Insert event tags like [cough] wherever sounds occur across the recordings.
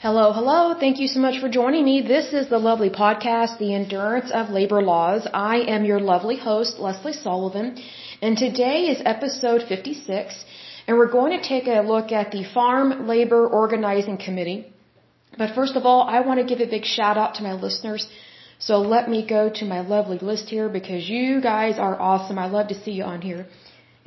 Hello, hello. Thank you so much for joining me. This is the lovely podcast, The Endurance of Labor Laws. I am your lovely host, Leslie Sullivan, and today is episode 56, and we're going to take a look at the Farm Labor Organizing Committee. But first of all, I want to give a big shout out to my listeners. So let me go to my lovely list here because you guys are awesome. I love to see you on here.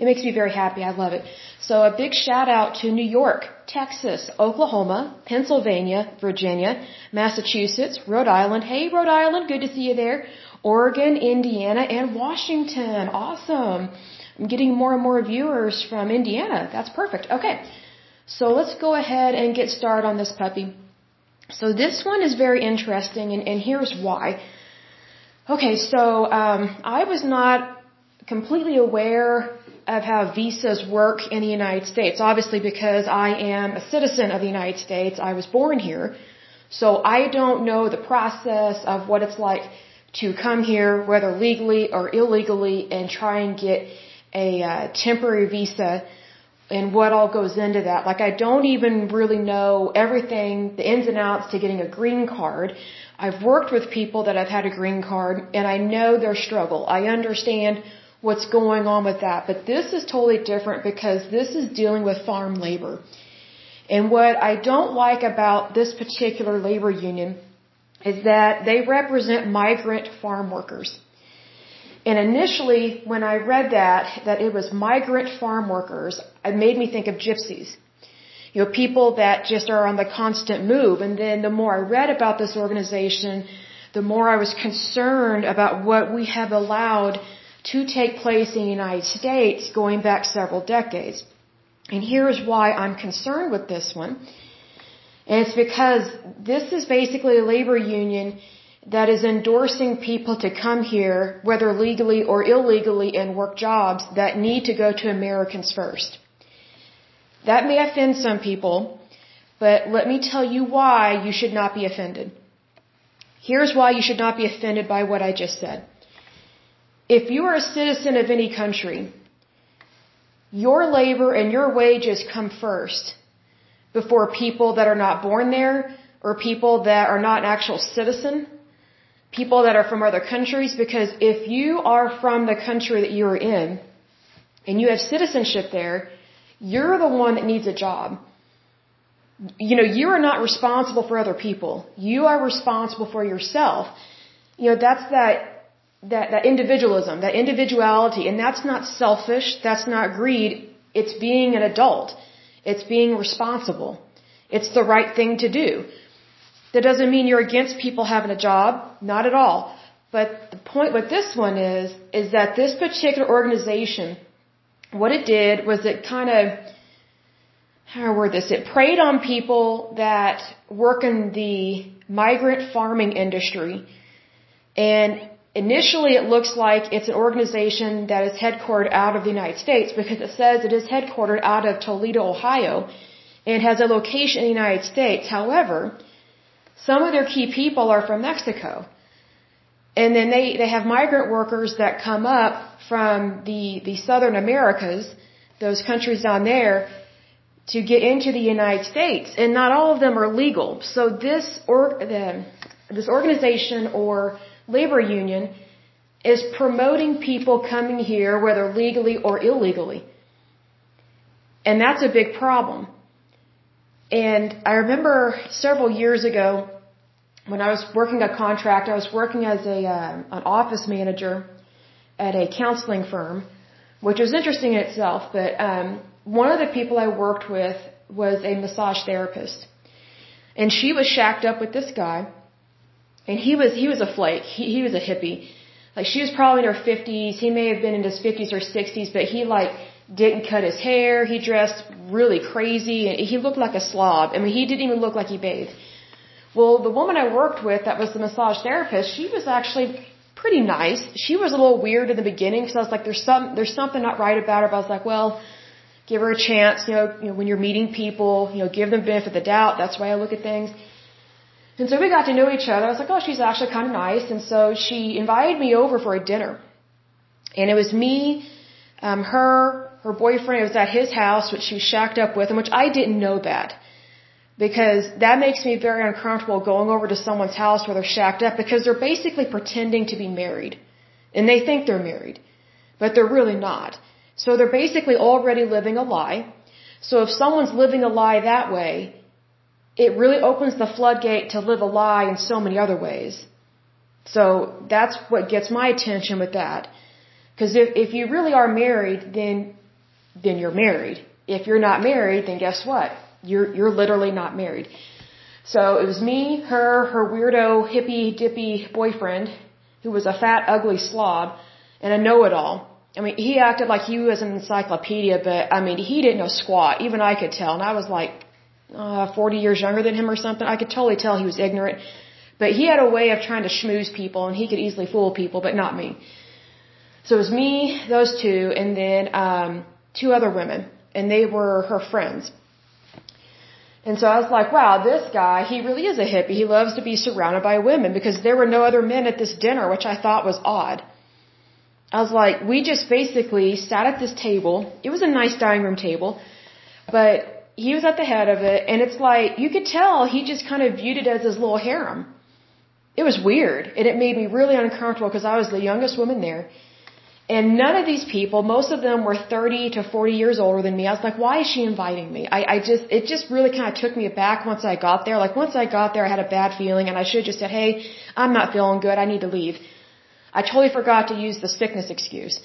It makes me very happy. I love it. So a big shout out to New York, Texas, Oklahoma, Pennsylvania, Virginia, Massachusetts, Rhode Island. Hey, Rhode Island, good to see you there. Oregon, Indiana, and Washington. Awesome. I'm getting more and more viewers from Indiana. That's perfect. Okay. So let's go ahead and get started on this puppy. So this one is very interesting, and, and here's why. Okay, so um, I was not completely aware of how visas work in the United States. Obviously, because I am a citizen of the United States, I was born here. So I don't know the process of what it's like to come here, whether legally or illegally, and try and get a uh, temporary visa and what all goes into that. Like I don't even really know everything, the ins and outs to getting a green card. I've worked with people that have had a green card and I know their struggle. I understand what's going on with that. But this is totally different because this is dealing with farm labor. And what I don't like about this particular labor union is that they represent migrant farm workers. And initially, when I read that, that it was migrant farm workers, it made me think of gypsies. You know, people that just are on the constant move. And then the more I read about this organization, the more I was concerned about what we have allowed to take place in the United States going back several decades. And here's why I'm concerned with this one. And it's because this is basically a labor union that is endorsing people to come here, whether legally or illegally, and work jobs that need to go to Americans first. That may offend some people, but let me tell you why you should not be offended. Here's why you should not be offended by what I just said. If you are a citizen of any country, your labor and your wages come first before people that are not born there or people that are not an actual citizen, people that are from other countries, because if you are from the country that you are in and you have citizenship there, you're the one that needs a job. You know, you are not responsible for other people. You are responsible for yourself. You know, that's that that, that individualism, that individuality, and that's not selfish, that's not greed, it's being an adult. It's being responsible. It's the right thing to do. That doesn't mean you're against people having a job, not at all. But the point with this one is, is that this particular organization, what it did was it kind of, how do I word this? It preyed on people that work in the migrant farming industry and Initially, it looks like it's an organization that is headquartered out of the United States because it says it is headquartered out of Toledo, Ohio, and has a location in the United States. However, some of their key people are from Mexico. And then they, they have migrant workers that come up from the, the southern Americas, those countries down there, to get into the United States. And not all of them are legal. So this, or, the, this organization or labor union is promoting people coming here, whether legally or illegally. And that's a big problem. And I remember several years ago when I was working a contract, I was working as a uh, an office manager at a counseling firm, which was interesting in itself. But um, one of the people I worked with was a massage therapist, and she was shacked up with this guy and he was he was a flake. He he was a hippie. Like she was probably in her fifties. He may have been in his fifties or sixties, but he like didn't cut his hair. He dressed really crazy, and he looked like a slob. I mean, he didn't even look like he bathed. Well, the woman I worked with, that was the massage therapist, she was actually pretty nice. She was a little weird in the beginning because I was like, "There's some, there's something not right about her." But I was like, "Well, give her a chance." You know, you know, when you're meeting people, you know, give them benefit of the doubt. That's way I look at things. And so we got to know each other. I was like, oh, she's actually kind of nice. And so she invited me over for a dinner. And it was me, um, her, her boyfriend. It was at his house, which she was shacked up with, and which I didn't know that. because that makes me very uncomfortable going over to someone's house where they're shacked up because they're basically pretending to be married. And they think they're married. But they're really not. So they're basically already living a lie. So if someone's living a lie that way, it really opens the floodgate to live a lie in so many other ways. So that's what gets my attention with that. Because if, if you really are married, then, then you're married. If you're not married, then guess what? You're, you're literally not married. So it was me, her, her weirdo, hippie, dippy boyfriend, who was a fat, ugly slob, and a know-it-all. I mean, he acted like he was an encyclopedia, but I mean, he didn't know squat. Even I could tell. And I was like, uh, 40 years younger than him or something. I could totally tell he was ignorant. But he had a way of trying to schmooze people and he could easily fool people, but not me. So it was me, those two, and then, um, two other women. And they were her friends. And so I was like, wow, this guy, he really is a hippie. He loves to be surrounded by women because there were no other men at this dinner, which I thought was odd. I was like, we just basically sat at this table. It was a nice dining room table, but he was at the head of it, and it's like, you could tell he just kind of viewed it as his little harem. It was weird, and it made me really uncomfortable because I was the youngest woman there. And none of these people, most of them were 30 to 40 years older than me. I was like, why is she inviting me? I, I just, it just really kind of took me aback once I got there. Like once I got there, I had a bad feeling and I should have just said, hey, I'm not feeling good. I need to leave. I totally forgot to use the sickness excuse.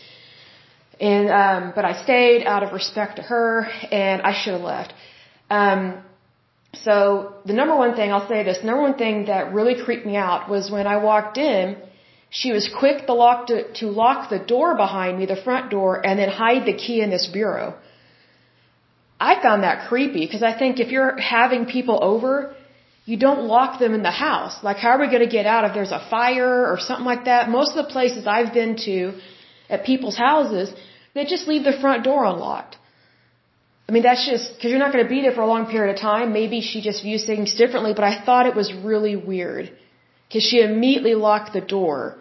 And, um, but I stayed out of respect to her and I should have left. Um, so the number one thing, I'll say this, number one thing that really creeped me out was when I walked in, she was quick to lock, to, to lock the door behind me, the front door, and then hide the key in this bureau. I found that creepy because I think if you're having people over, you don't lock them in the house. Like, how are we going to get out if there's a fire or something like that? Most of the places I've been to at people's houses, they just leave the front door unlocked. I mean, that's just, because you're not going to be there for a long period of time. Maybe she just views things differently, but I thought it was really weird. Because she immediately locked the door.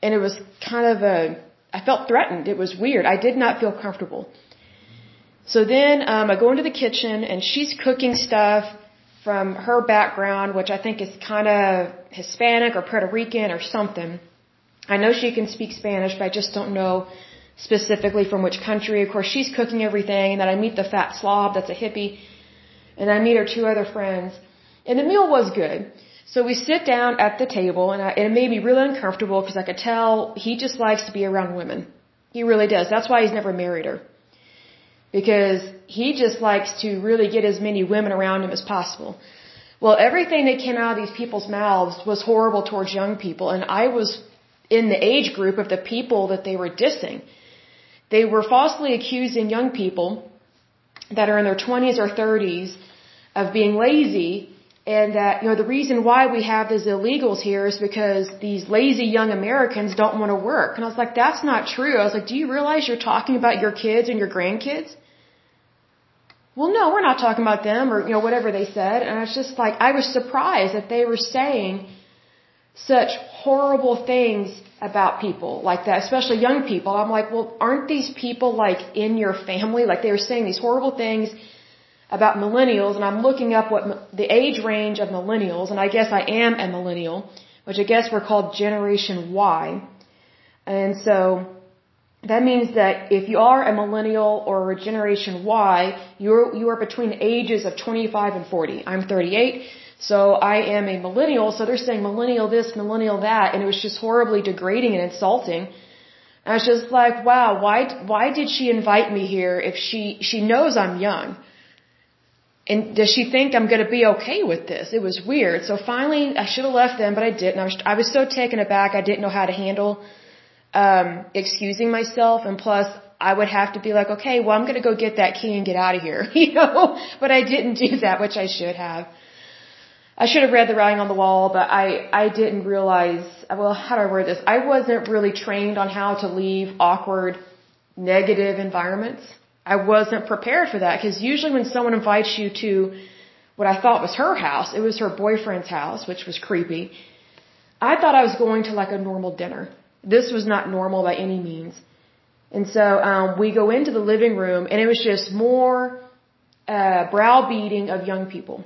And it was kind of a, I felt threatened. It was weird. I did not feel comfortable. So then um, I go into the kitchen and she's cooking stuff from her background, which I think is kind of Hispanic or Puerto Rican or something. I know she can speak Spanish, but I just don't know specifically from which country. Of course, she's cooking everything, and then I meet the fat slob that's a hippie, and I meet her two other friends. And the meal was good. So we sit down at the table, and, I, and it made me really uncomfortable because I could tell he just likes to be around women. He really does. That's why he's never married her because he just likes to really get as many women around him as possible. Well, everything that came out of these people's mouths was horrible towards young people, and I was in the age group of the people that they were dissing. They were falsely accusing young people that are in their 20s or 30s of being lazy and that, you know, the reason why we have these illegals here is because these lazy young Americans don't want to work. And I was like, that's not true. I was like, do you realize you're talking about your kids and your grandkids? Well, no, we're not talking about them or, you know, whatever they said. And I was just like, I was surprised that they were saying such horrible things about people like that, especially young people. I'm like, well, aren't these people like in your family? Like they were saying these horrible things about millennials, and I'm looking up what the age range of millennials, and I guess I am a millennial, which I guess we're called Generation Y. And so that means that if you are a millennial or a Generation Y, you're you are between the ages of 25 and 40. I'm 38, so I am a millennial. So they're saying millennial this, millennial that, and it was just horribly degrading and insulting. And I was just like, wow, why why did she invite me here if she she knows I'm young? And does she think I'm going to be okay with this? It was weird. So finally, I should have left them, but I didn't. I was, I was so taken aback. I didn't know how to handle um, excusing myself. And plus, I would have to be like, okay, well, I'm going to go get that key and get out of here, [laughs] you know? But I didn't do that, which I should have. I should have read the writing on the wall, but I, I didn't realize, well, how do I word this? I wasn't really trained on how to leave awkward, negative environments. I wasn't prepared for that because usually when someone invites you to what I thought was her house, it was her boyfriend's house, which was creepy. I thought I was going to like a normal dinner. This was not normal by any means. And so um, we go into the living room, and it was just more uh, browbeating of young people.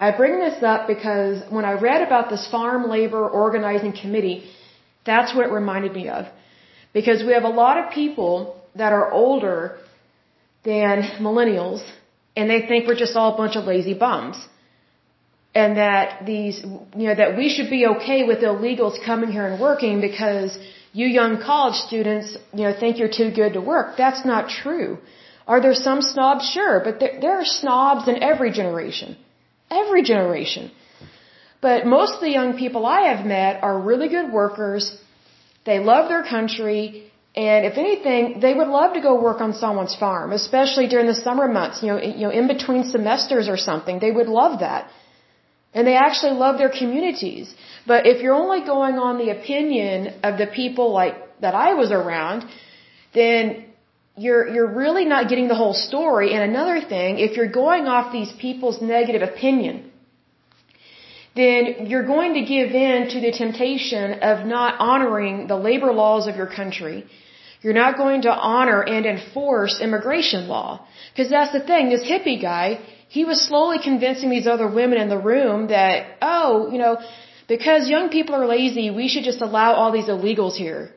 I bring this up because when I read about this farm labor organizing committee, that's what it reminded me of. Because we have a lot of people that are older than millennials and they think we're just all a bunch of lazy bums. And that these, you know, that we should be okay with illegals coming here and working because you young college students, you know, think you're too good to work. That's not true. Are there some snobs? Sure, but there, there are snobs in every generation. Every generation. But most of the young people I have met are really good workers. They love their country. And if anything, they would love to go work on someone's farm, especially during the summer months, you know, you know, in between semesters or something. They would love that. And they actually love their communities. But if you're only going on the opinion of the people like that I was around, then you're you're really not getting the whole story. And another thing, if you're going off these people's negative opinion, then you're going to give in to the temptation of not honoring the labor laws of your country. You're not going to honor and enforce immigration law. Because that's the thing, this hippie guy, he was slowly convincing these other women in the room that, oh, you know, because young people are lazy, we should just allow all these illegals here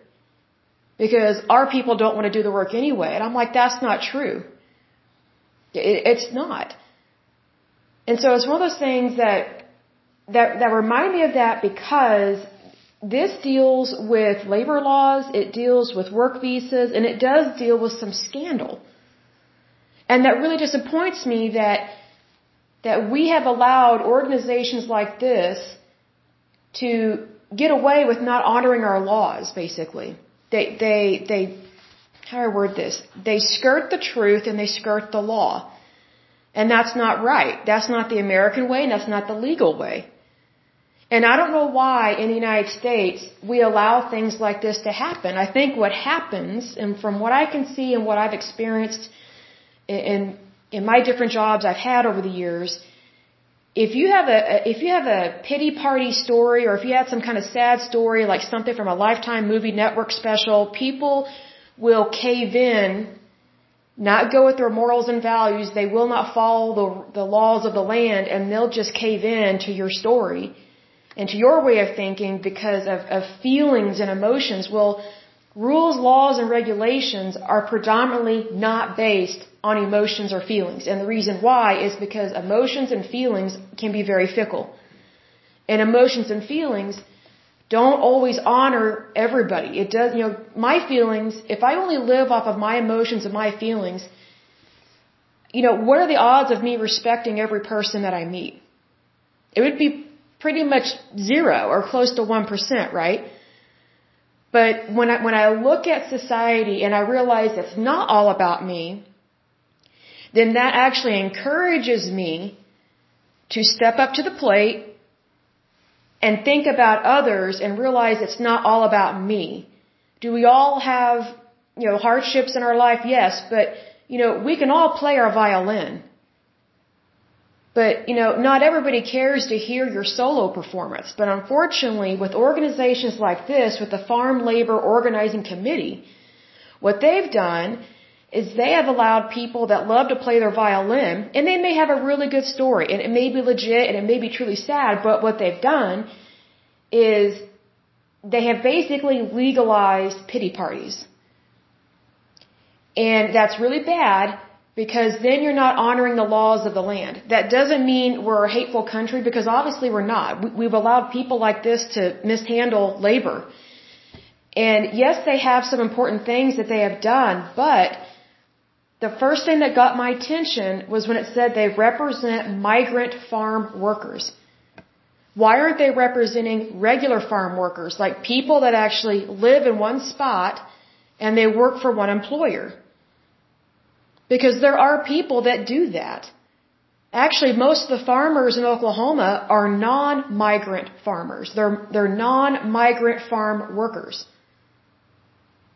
because our people don't want to do the work anyway. And I'm like, that's not true. It, it's not. And so it's one of those things that, that, that remind me of that because this deals with labor laws, it deals with work visas, and it does deal with some scandal. And that really disappoints me that, that we have allowed organizations like this to get away with not honoring our laws, basically they they they how do I word this? They skirt the truth and they skirt the law. And that's not right. That's not the American way and that's not the legal way. And I don't know why in the United States we allow things like this to happen. I think what happens, and from what I can see and what I've experienced in in my different jobs I've had over the years, if you have a if you have a pity party story or if you had some kind of sad story like something from a lifetime movie network special people will cave in not go with their morals and values. They will not follow the the laws of the land and they'll just cave in to your story and to your way of thinking because of, of feelings and emotions. Well rules laws and regulations are predominantly not based on emotions or feelings. And the reason why is because emotions and feelings can be very fickle. And emotions and feelings don't always honor everybody. It does, you know, my feelings, if I only live off of my emotions and my feelings, you know, what are the odds of me respecting every person that I meet? It would be pretty much zero or close to 1%, right? But when I, when I look at society and I realize it's not all about me, then that actually encourages me to step up to the plate and think about others and realize it's not all about me. Do we all have, you know, hardships in our life? Yes, but, you know, we can all play our violin. But, you know, not everybody cares to hear your solo performance. But unfortunately, with organizations like this, with the Farm Labor Organizing Committee, what they've done is they have allowed people that love to play their violin, and they may have a really good story, and it may be legit, and it may be truly sad, but what they've done is they have basically legalized pity parties. And that's really bad because then you're not honoring the laws of the land. That doesn't mean we're a hateful country because obviously we're not. We've allowed people like this to mishandle labor. And yes, they have some important things that they have done, but the first thing that got my attention was when it said they represent migrant farm workers. Why aren't they representing regular farm workers, like people that actually live in one spot and they work for one employer? Because there are people that do that. Actually, most of the farmers in Oklahoma are non-migrant farmers. They're, they're non-migrant farm workers.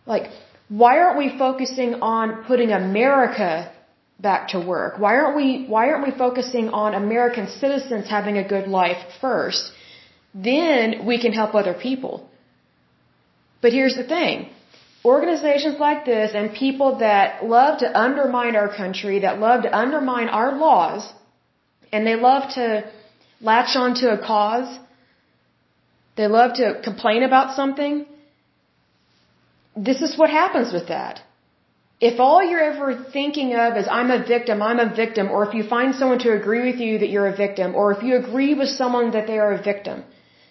Like, why aren't we focusing on putting America back to work? Why aren't we, why aren't we focusing on American citizens having a good life first? Then we can help other people. But here's the thing. Organizations like this and people that love to undermine our country, that love to undermine our laws, and they love to latch onto a cause. They love to complain about something. This is what happens with that. If all you're ever thinking of is, I'm a victim, I'm a victim, or if you find someone to agree with you that you're a victim, or if you agree with someone that they are a victim,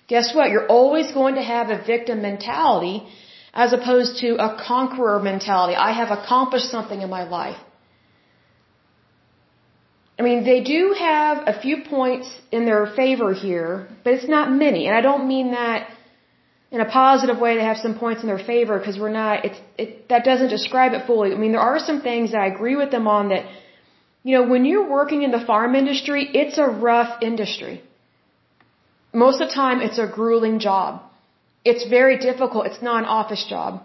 guess what? You're always going to have a victim mentality as opposed to a conqueror mentality. I have accomplished something in my life. I mean, they do have a few points in their favor here, but it's not many. And I don't mean that in a positive way to have some points in their favor because we're not, it's, it, that doesn't describe it fully. I mean, there are some things that I agree with them on that, you know, when you're working in the farm industry, it's a rough industry. Most of the time, it's a grueling job. It's very difficult. It's not an office job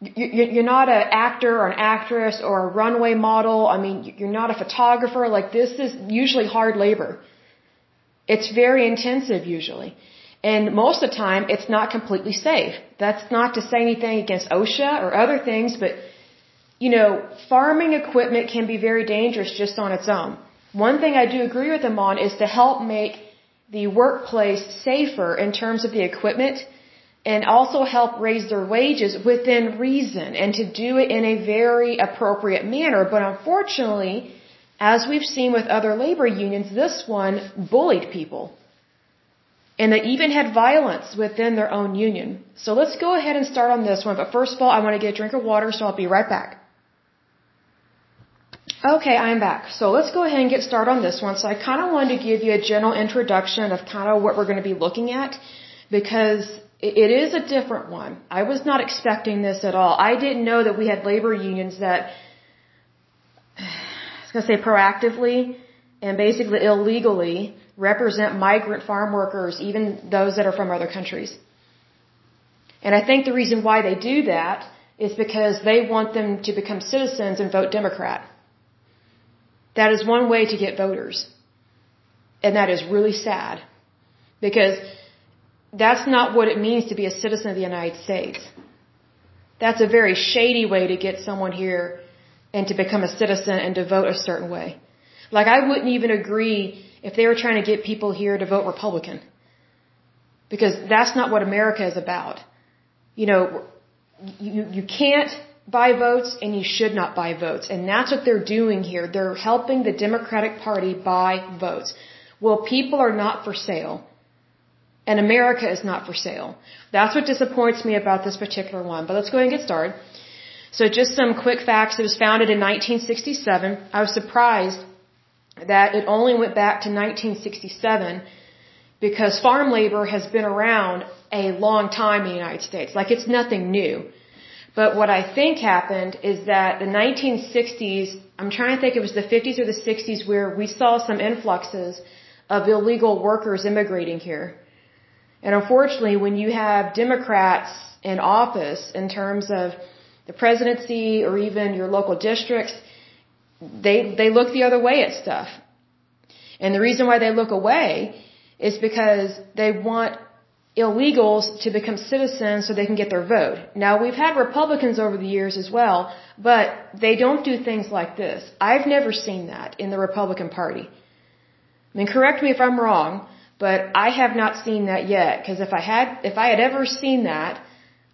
you're not an actor or an actress or a runway model. I mean, you're not a photographer. Like this is usually hard labor. It's very intensive usually. And most of the time, it's not completely safe. That's not to say anything against OSHA or other things, but you know, farming equipment can be very dangerous just on its own. One thing I do agree with them on is to help make the workplace safer in terms of the equipment and also help raise their wages within reason and to do it in a very appropriate manner. But unfortunately, as we've seen with other labor unions, this one bullied people. And they even had violence within their own union. So let's go ahead and start on this one. But first of all, I want to get a drink of water, so I'll be right back. Okay, I'm back. So let's go ahead and get started on this one. So I kind of wanted to give you a general introduction of kind of what we're going to be looking at because it is a different one. I was not expecting this at all. I didn't know that we had labor unions that, [sighs] I was going to say proactively and basically illegally represent migrant farm workers, even those that are from other countries. And I think the reason why they do that is because they want them to become citizens and vote Democrat. That is one way to get voters. And that is really sad. Because that's not what it means to be a citizen of the United States. That's a very shady way to get someone here and to become a citizen and to vote a certain way. Like I wouldn't even agree if they were trying to get people here to vote Republican. Because that's not what America is about. You know, you, you can't buy votes and you should not buy votes. And that's what they're doing here. They're helping the Democratic Party buy votes. Well, people are not for sale and America is not for sale. That's what disappoints me about this particular one. But let's go ahead and get started. So just some quick facts. It was founded in 1967. I was surprised that it only went back to 1967 because farm labor has been around a long time in the United States. Like it's nothing new. But what I think happened is that the 1960s, I'm trying to think it was the 50s or the 60s where we saw some influxes of illegal workers immigrating here. And unfortunately, when you have Democrats in office in terms of the presidency or even your local districts, they, they look the other way at stuff. And the reason why they look away is because they want illegals to become citizens so they can get their vote. Now we've had Republicans over the years as well, but they don't do things like this. I've never seen that in the Republican Party. I mean, correct me if I'm wrong, but I have not seen that yet, because if I had, if I had ever seen that,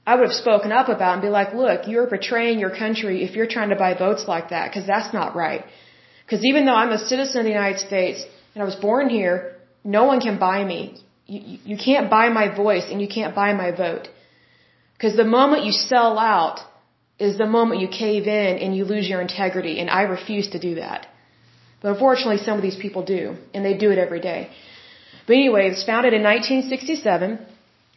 I would have spoken up about and be like, look, you're betraying your country if you're trying to buy votes like that, because that's not right. Because even though I'm a citizen of the United States and I was born here, no one can buy me. You, you can't buy my voice and you can't buy my vote. Because the moment you sell out is the moment you cave in and you lose your integrity, and I refuse to do that. But unfortunately, some of these people do, and they do it every day. But anyway, it was founded in 1967.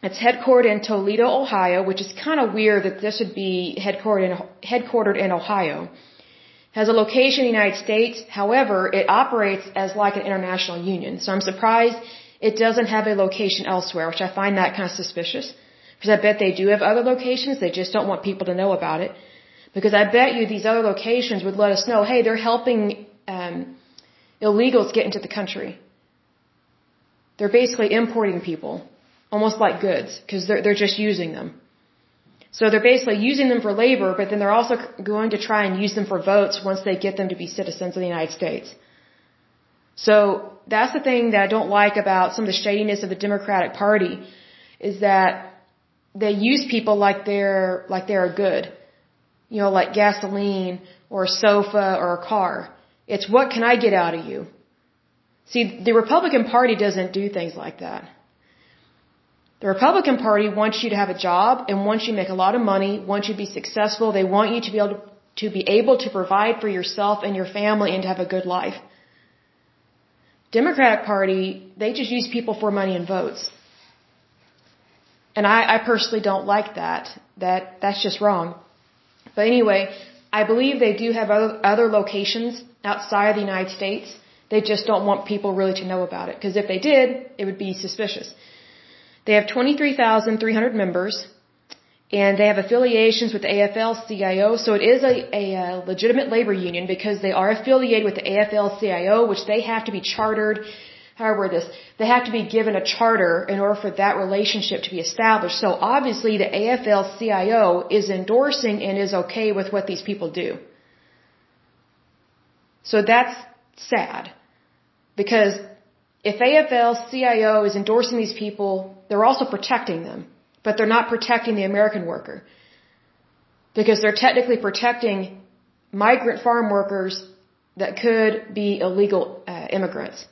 It's headquartered in Toledo, Ohio, which is kind of weird that this would be headquartered in, headquartered in Ohio. Has a location in the United States. However, it operates as like an international union. So I'm surprised it doesn't have a location elsewhere, which I find that kind of suspicious. Because I bet they do have other locations. They just don't want people to know about it. Because I bet you these other locations would let us know, hey, they're helping um, illegals get into the country. They're basically importing people, almost like goods, because they're, they're just using them. So they're basically using them for labor, but then they're also going to try and use them for votes once they get them to be citizens of the United States. So that's the thing that I don't like about some of the shadiness of the Democratic Party is that they use people like they're like they're good. You know, like gasoline or a sofa or a car. It's what can I get out of you? See, the Republican Party doesn't do things like that. The Republican Party wants you to have a job and wants you to make a lot of money, wants you to be successful. They want you to be able to, to be able to provide for yourself and your family and to have a good life. Democratic Party, they just use people for money and votes. And I, I personally don't like that. That that's just wrong. But anyway, I believe they do have other, other locations outside of the United States. They just don't want people really to know about it. Because if they did, it would be suspicious. They have 23,300 members and they have affiliations with AFL-CIO, so it is a, a, legitimate labor union because they are affiliated with the AFL-CIO, which they have to be chartered. However, this they have to be given a charter in order for that relationship to be established. So obviously, the AFL-CIO is endorsing and is okay with what these people do. So that's sad because if AFL-CIO is endorsing these people, they're also protecting them but they're not protecting the American worker. Because they're technically protecting migrant farm workers that could be illegal uh, immigrants.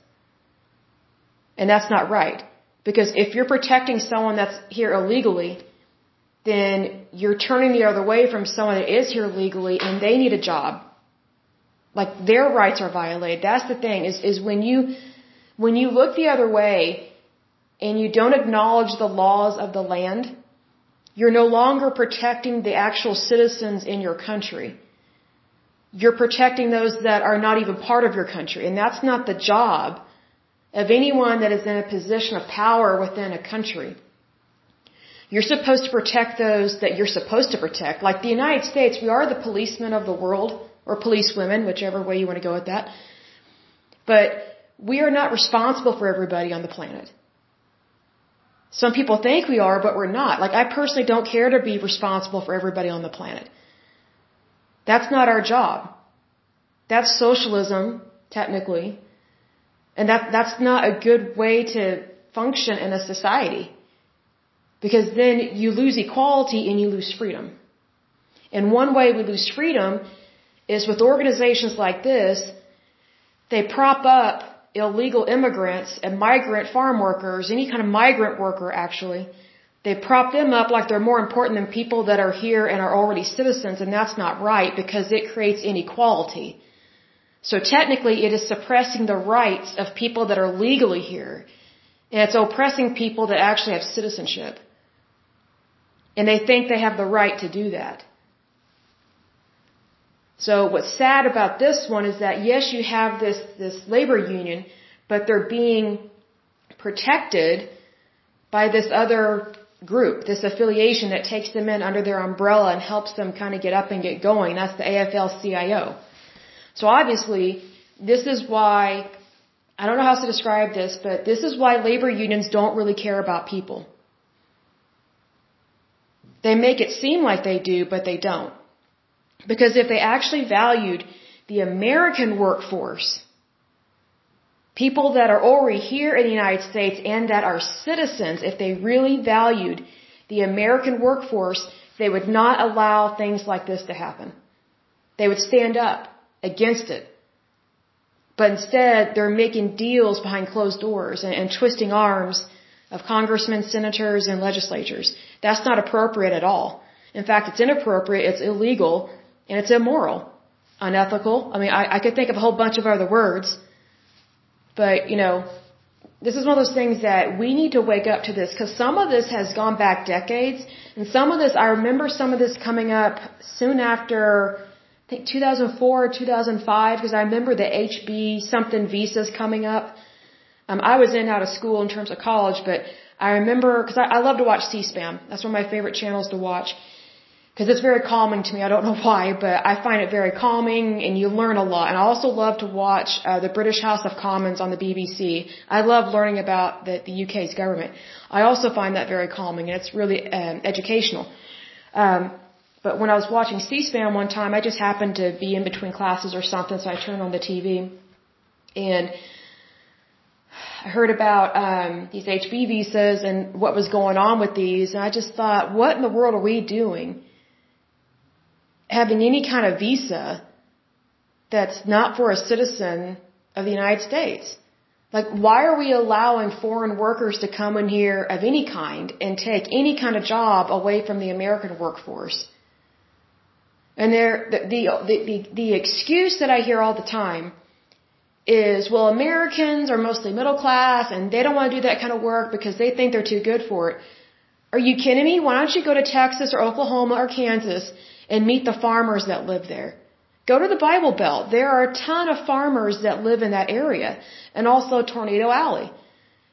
And that's not right. Because if you're protecting someone that's here illegally, then you're turning the other way from someone that is here legally and they need a job. Like their rights are violated. That's the thing is, is when you, when you look the other way and you don't acknowledge the laws of the land, you're no longer protecting the actual citizens in your country. You're protecting those that are not even part of your country. And that's not the job of anyone that is in a position of power within a country. You're supposed to protect those that you're supposed to protect. Like the United States, we are the policemen of the world, or policewomen, whichever way you want to go with that. But we are not responsible for everybody on the planet. Some people think we are, but we're not. Like, I personally don't care to be responsible for everybody on the planet. That's not our job. That's socialism, technically. And that, that's not a good way to function in a society. Because then you lose equality and you lose freedom. And one way we lose freedom is with organizations like this, they prop up illegal immigrants and migrant farm workers, any kind of migrant worker actually, they prop them up like they're more important than people that are here and are already citizens, and that's not right because it creates inequality. So technically, it is suppressing the rights of people that are legally here, and it's oppressing people that actually have citizenship. And they think they have the right to do that. So what's sad about this one is that yes, you have this, this labor union, but they're being protected by this other group, this affiliation that takes them in under their umbrella and helps them kind of get up and get going. That's the AFL-CIO. So obviously, this is why, I don't know how to describe this, but this is why labor unions don't really care about people. They make it seem like they do, but they don't. Because if they actually valued the American workforce, people that are already here in the United States and that are citizens, if they really valued the American workforce, they would not allow things like this to happen. They would stand up against it. But instead, they're making deals behind closed doors and, and twisting arms of congressmen, senators, and legislatures. That's not appropriate at all. In fact, it's inappropriate, it's illegal, and it's immoral, unethical. I mean, I, I could think of a whole bunch of other words. But, you know, this is one of those things that we need to wake up to this because some of this has gone back decades. And some of this, I remember some of this coming up soon after, I think 2004 or 2005 because I remember the HB something visas coming up. Um, I was in and out of school in terms of college, but I remember, because I, I love to watch C-SPAN. That's one of my favorite channels to watch because it's very calming to me. I don't know [laughs] why, but I find it very calming and you learn a lot. And I also love to watch uh, the British House of Commons on the BBC. I love learning about the, the UK's government. I also find that very calming and it's really um, educational. Um, but when I was watching C-SPAN one time, I just happened to be in between classes or something, so I turned on the TV. And I heard about um, these HB visas and what was going on with these, and I just thought, what in the world are we doing? Having any kind of visa that's not for a citizen of the United States. Like, why are we allowing foreign workers to come in here of any kind and take any kind of job away from the American workforce? And there, the, the, the, the excuse that I hear all the time is, well, Americans are mostly middle class and they don't want to do that kind of work because they think they're too good for it. Are you kidding me? Why don't you go to Texas or Oklahoma or Kansas and meet the farmers that live there? Go to the Bible Belt. There are a ton of farmers that live in that area and also Tornado Alley.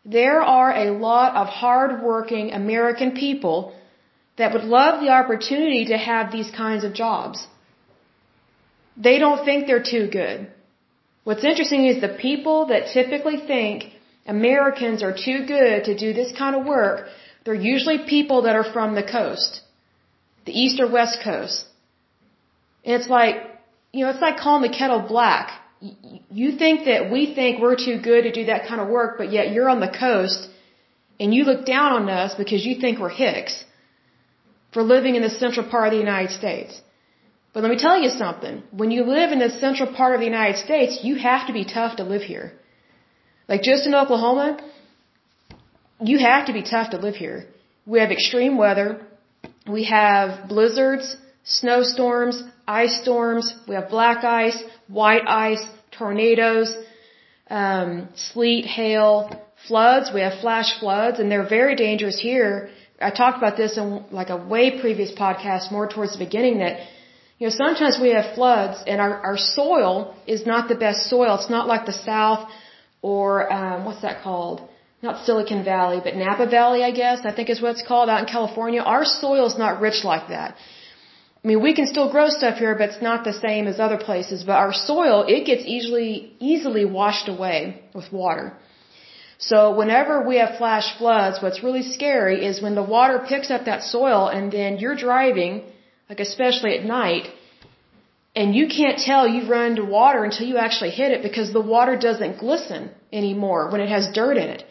There are a lot of hardworking American people that would love the opportunity to have these kinds of jobs. They don't think they're too good. What's interesting is the people that typically think Americans are too good to do this kind of work, they're usually people that are from the coast, the east or west coast. And it's like, you know, it's like calling the kettle black. You think that we think we're too good to do that kind of work, but yet you're on the coast and you look down on us because you think we're hicks for living in the central part of the United States. But let me tell you something. When you live in the central part of the United States, you have to be tough to live here. Like just in Oklahoma, you have to be tough to live here. We have extreme weather. We have blizzards, snowstorms, ice storms. We have black ice, white ice, tornadoes, um, sleet, hail, floods. We have flash floods, and they're very dangerous here. I talked about this in like a way previous podcast, more towards the beginning, that you know, sometimes we have floods and our, our soil is not the best soil. It's not like the South or, um, what's that called? Not Silicon Valley, but Napa Valley, I guess, I think is what it's called out in California. Our soil is not rich like that. I mean, we can still grow stuff here, but it's not the same as other places. But our soil, it gets easily, easily washed away with water. So whenever we have flash floods, what's really scary is when the water picks up that soil and then you're driving like especially at night, and you can't tell you've run into water until you actually hit it because the water doesn't glisten anymore when it has dirt in it.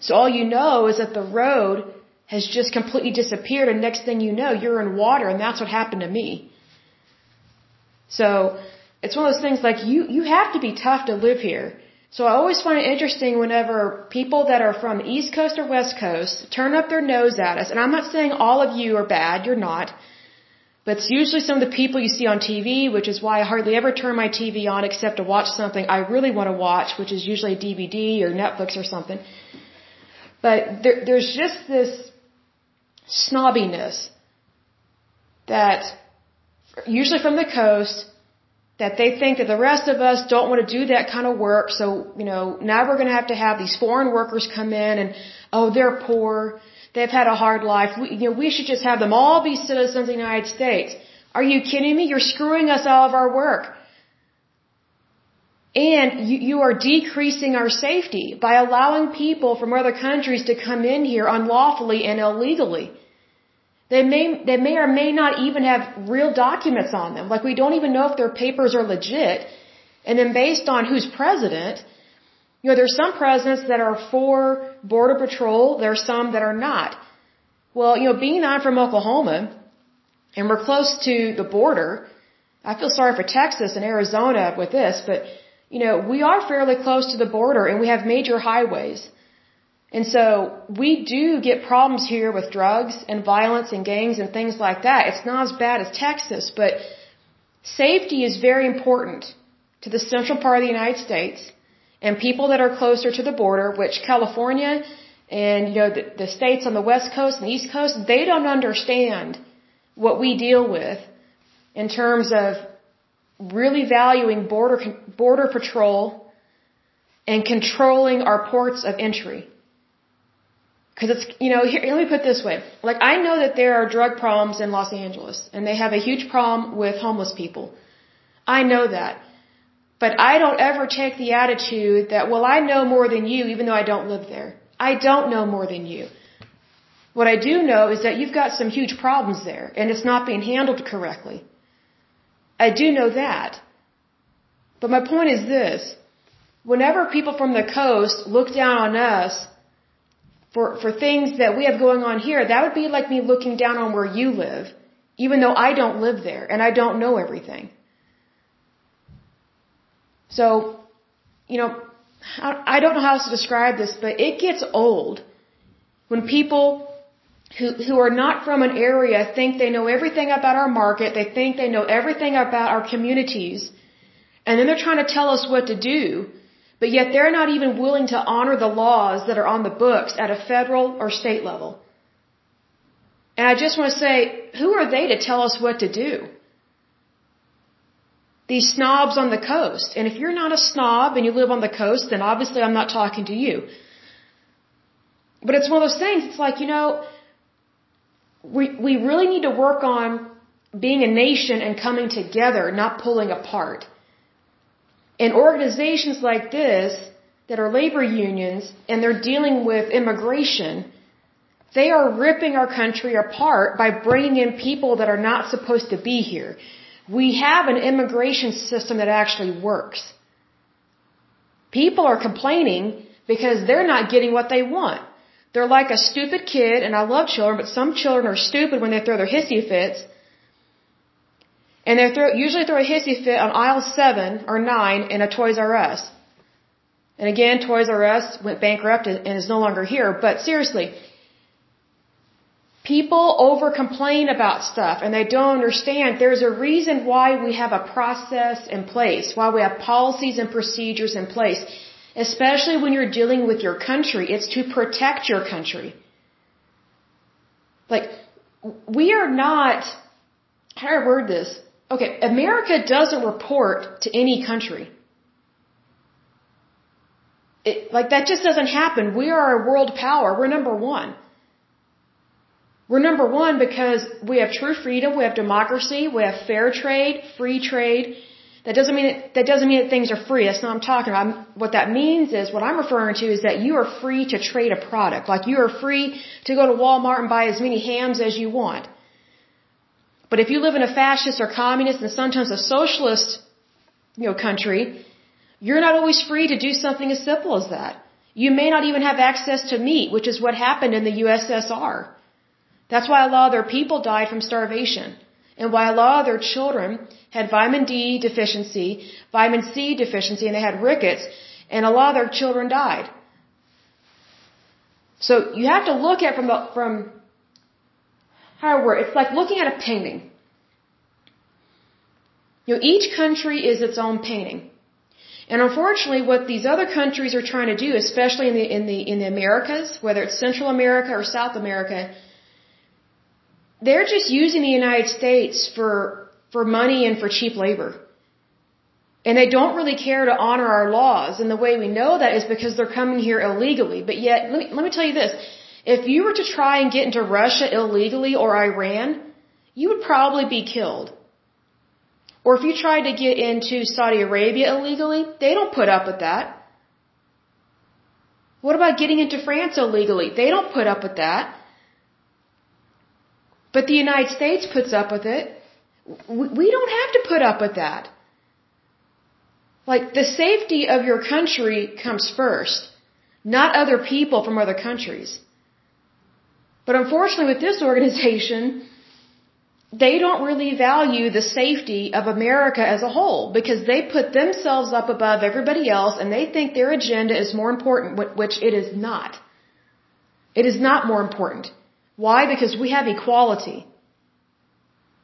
So all you know is that the road has just completely disappeared and next thing you know you're in water and that's what happened to me. So it's one of those things like you, you have to be tough to live here. So I always find it interesting whenever people that are from East Coast or West Coast turn up their nose at us. And I'm not saying all of you are bad, you're not. But it's usually some of the people you see on TV, which is why I hardly ever turn my TV on except to watch something I really want to watch, which is usually a DVD or Netflix or something. But there, there's just this snobbiness that, usually from the coast, that they think that the rest of us don't want to do that kind of work. So, you know, now we're going to have to have these foreign workers come in and, oh, they're poor They've had a hard life. We, you know, we should just have them all be citizens of the United States. Are you kidding me? You're screwing us out of our work. And you, you are decreasing our safety by allowing people from other countries to come in here unlawfully and illegally. They may, they may or may not even have real documents on them. Like we don't even know if their papers are legit. And then based on who's president, you know, there's some presidents that are for Border Patrol, there are some that are not. Well, you know, being I'm from Oklahoma, and we're close to the border, I feel sorry for Texas and Arizona with this, but, you know, we are fairly close to the border and we have major highways. And so we do get problems here with drugs and violence and gangs and things like that. It's not as bad as Texas, but safety is very important to the central part of the United States and people that are closer to the border, which California and you know the, the states on the west coast and east coast, they don't understand what we deal with in terms of really valuing border border patrol and controlling our ports of entry. Because it's, you know, here, let me put this way. Like, I know that there are drug problems in Los Angeles, and they have a huge problem with homeless people. I know that. But I don't ever take the attitude that, well, I know more than you even though I don't live there. I don't know more than you. What I do know is that you've got some huge problems there and it's not being handled correctly. I do know that. But my point is this. whenever people from the coast look down on us for, for things that we have going on here, that would be like me looking down on where you live, even though I don't live there and I don't know everything. So, you know, I don't know how else to describe this, but it gets old when people who, who are not from an area think they know everything about our market, they think they know everything about our communities, and then they're trying to tell us what to do, but yet they're not even willing to honor the laws that are on the books at a federal or state level. And I just want to say, who are they to tell us what to do? These snobs on the coast. And if you're not a snob and you live on the coast, then obviously I'm not talking to you. But it's one of those things, it's like, you know, we, we really need to work on being a nation and coming together, not pulling apart. And organizations like this that are labor unions and they're dealing with immigration, they are ripping our country apart by bringing in people that are not supposed to be here. We have an immigration system that actually works. People are complaining because they're not getting what they want. They're like a stupid kid, and I love children, but some children are stupid when they throw their hissy fits. And they throw, usually throw a hissy fit on aisle 7 or 9 in a Toys R Us. And again, Toys R Us went bankrupt and is no longer here, but seriously, people over complain about stuff and they don't understand there's a reason why we have a process in place, why we have policies and procedures in place. Especially when you're dealing with your country, it's to protect your country. Like, we are not, how do I word this? Okay, America doesn't report to any country. It, like, that just doesn't happen. We are a world power. We're number one. We're number one because we have true freedom, we have democracy, we have fair trade, free trade, that doesn't mean that, that doesn't mean that things are free. That's not what I'm talking about. I'm, what that means is what I'm referring to is that you are free to trade a product. Like you are free to go to Walmart and buy as many hams as you want. But if you live in a fascist or communist and sometimes a socialist, you know, country, you're not always free to do something as simple as that. You may not even have access to meat, which is what happened in the USSR. That's why a lot of their people died from starvation and lot of their children had vitamin D deficiency, vitamin C deficiency, and they had rickets, and a lot of their children died. So you have to look at from the, from how works. It's like looking at a painting. You know, each country is its own painting. And unfortunately, what these other countries are trying to do, especially in the in the in the Americas, whether it's Central America or South America, they're just using the United States for, for money and for cheap labor. And they don't really care to honor our laws. And the way we know that is because they're coming here illegally. But yet, let me, let me tell you this. If you were to try and get into Russia illegally or Iran, you would probably be killed. Or if you tried to get into Saudi Arabia illegally, they don't put up with that. What about getting into France illegally? They don't put up with that. But the United States puts up with it. We don't have to put up with that. Like, the safety of your country comes first, not other people from other countries. But unfortunately, with this [laughs] organization, they don't really value the safety of America as a whole because they put themselves up above everybody else and they think their agenda is more important, which it is not. It is not more important. Why? Because we have equality.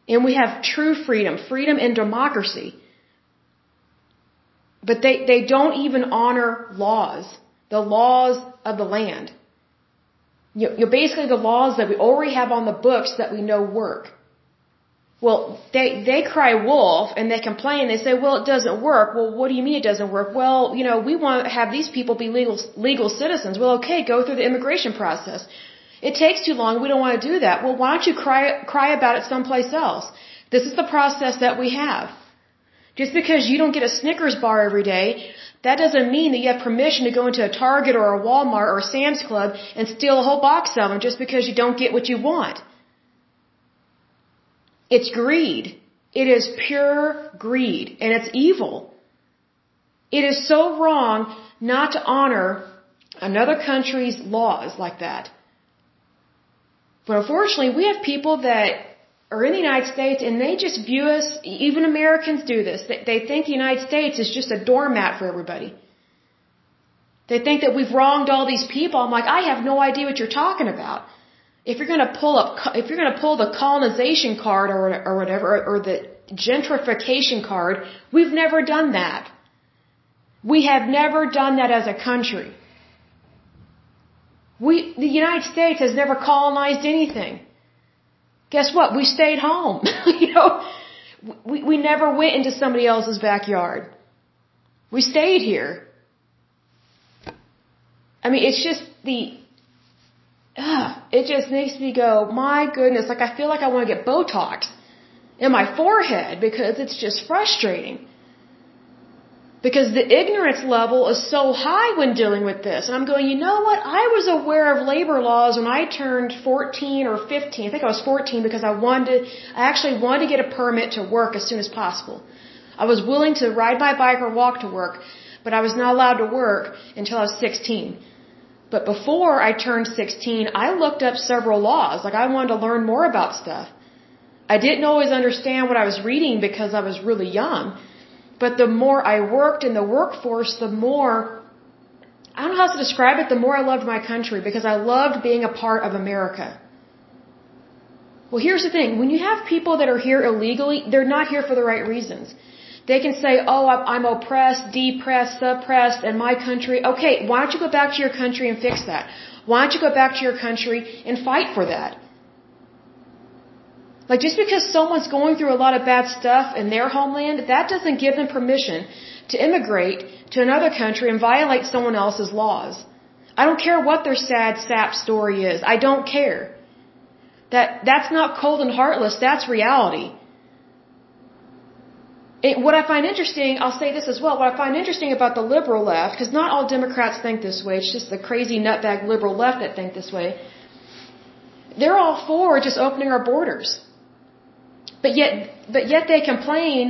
And we have true freedom, freedom and democracy. But they, they don't even honor laws, the laws of the land. You know, basically the laws that we already have on the books that we know work. Well, they, they cry wolf and they complain. They say, well, it doesn't work. Well, what do you mean it doesn't work? Well, you know, we want to have these people be legal, legal citizens. Well, okay, go through the immigration process. It takes too long. We don't want to do that. Well, why don't you cry, cry about it someplace else? This is the process that we have. Just because you don't get a Snickers bar every day, that doesn't mean that you have permission to go into a Target or a Walmart or a Sam's Club and steal a whole box of them just because you don't get what you want. It's greed. It is pure greed and it's evil. It is so wrong not to honor another country's laws like that. But unfortunately, we have people that are in the United States and they just view us, even Americans do this, they, think the United States is just a doormat for everybody. They think that we've wronged all these people. I'm like, I have no idea what you're talking about. If you're gonna pull up, if you're gonna pull the colonization card or, or whatever, or the gentrification card, we've never done that. We have never done that as a country. We, the United States has never colonized anything. Guess what? We stayed home. [laughs] you know, we, we never went into somebody else's backyard. We stayed here. I mean, it's just the, uh, it just makes me go, my goodness, like I feel like I want to get Botox in my forehead because it's just frustrating because the ignorance level is so high when dealing with this. And I'm going, you know what? I was aware of labor laws when I turned 14 or 15. I think I was 14 because I wanted, to, I actually wanted to get a permit to work as soon as possible. I was willing to ride my bike or walk to work, but I was not allowed to work until I was 16. But before I turned 16, I looked up several laws. Like I wanted to learn more about stuff. I didn't always understand what I was reading because I was really young. But the more I worked in the workforce, the more, I don't know how to describe it, the more I loved my country because I loved being a part of America. Well, here's the thing. When you have people that are here illegally, they're not here for the right reasons. They can say, oh, I'm oppressed, depressed, suppressed, and my country. Okay, why don't you go back to your country and fix that? Why don't you go back to your country and fight for that? Like just because someone's going through a lot of bad stuff in their homeland, that doesn't give them permission to immigrate to another country and violate someone else's laws. I don't care what their sad sap story is. I don't care. That that's not cold and heartless, that's reality. It, what I find interesting, I'll say this as well, what I find interesting about the liberal left, because not all Democrats think this way, it's just the crazy nutbag liberal left that think this way. They're all for just opening our borders. But yet, but yet they complain.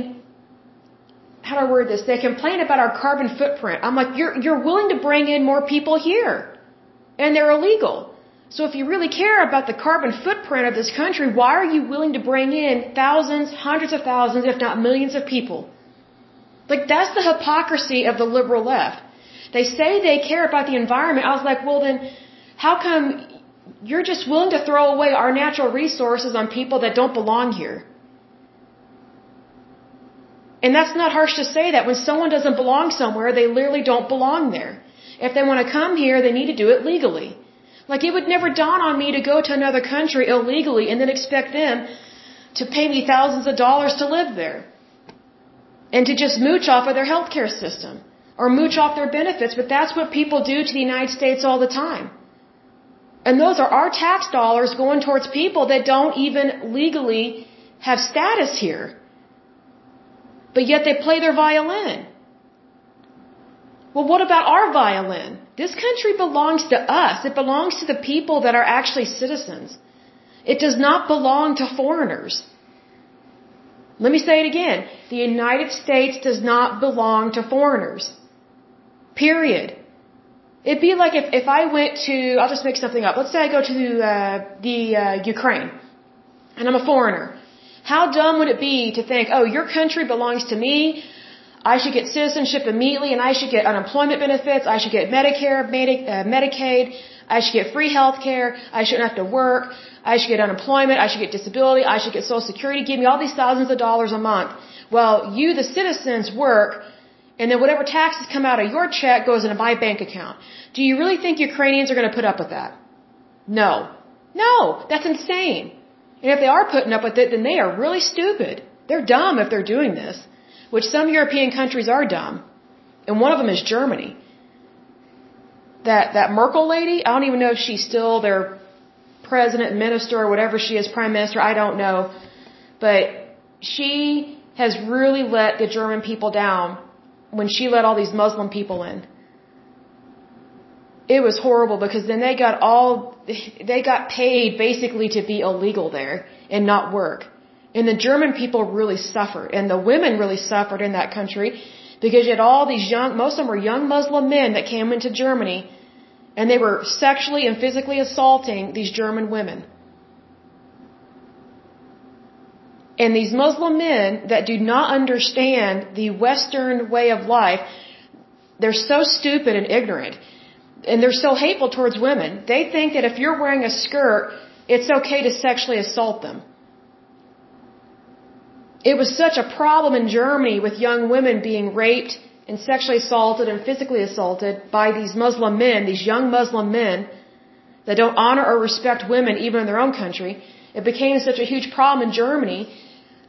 How do I word this? They complain about our carbon footprint. I'm like, you're you're willing to bring in more people here, and they're illegal. So if you really care about the carbon footprint of this country, why are you willing to bring in thousands, hundreds of thousands, if not millions of people? Like that's the hypocrisy of the liberal left. They say they care about the environment. I was like, well then, how come you're just willing to throw away our natural resources on people that don't belong here? And that's not harsh to say that. When someone doesn't belong somewhere, they literally don't belong there. If they want to come here, they need to do it legally. Like it would never dawn on me to go to another country illegally and then expect them to pay me thousands of dollars to live there. And to just mooch off of their healthcare system. Or mooch off their benefits, but that's what people do to the United States all the time. And those are our tax dollars going towards people that don't even legally have status here but yet they play their violin. Well, what about our violin? This country belongs to us. It belongs to the people that are actually citizens. It does not belong to foreigners. Let me say it again. The United States does not belong to foreigners. Period. It'd be like if, if I went to, I'll just make something up. Let's say I go to uh, the uh, Ukraine, and I'm a foreigner. How dumb would it be to think, oh, your country belongs to me. I should get citizenship immediately and I should get unemployment benefits. I should get Medicare, Medi- uh, Medicaid. I should get free health care. I shouldn't have to work. I should get unemployment. I should get disability. I should get social security. Give me all these thousands of dollars a month. Well, you, the citizens, work and then whatever taxes come out of your check goes into my bank account. Do you really think Ukrainians are going to put up with that? No. No, that's insane. And if they are putting up with it, then they are really stupid. They're dumb if they're doing this, which some European countries are dumb. And one of them is Germany. That, that Merkel lady, I don't even know if she's still their president, minister, or whatever she is, prime minister, I don't know. But she has really let the German people down when she let all these Muslim people in it was horrible because then they got all they got paid basically to be illegal there and not work. And the German people really suffered and the women really suffered in that country Because you had all these young, most of them were young Muslim men that came into Germany and they were sexually and physically assaulting these German women. And these Muslim men that do not understand the Western way of life, they're so stupid and ignorant. And they're so hateful towards women. They think that if you're wearing a skirt, it's okay to sexually assault them. It was such a problem in Germany with young women being raped and sexually assaulted and physically assaulted by these Muslim men, these young Muslim men that don't honor or respect women even in their own country. It became such a huge problem in Germany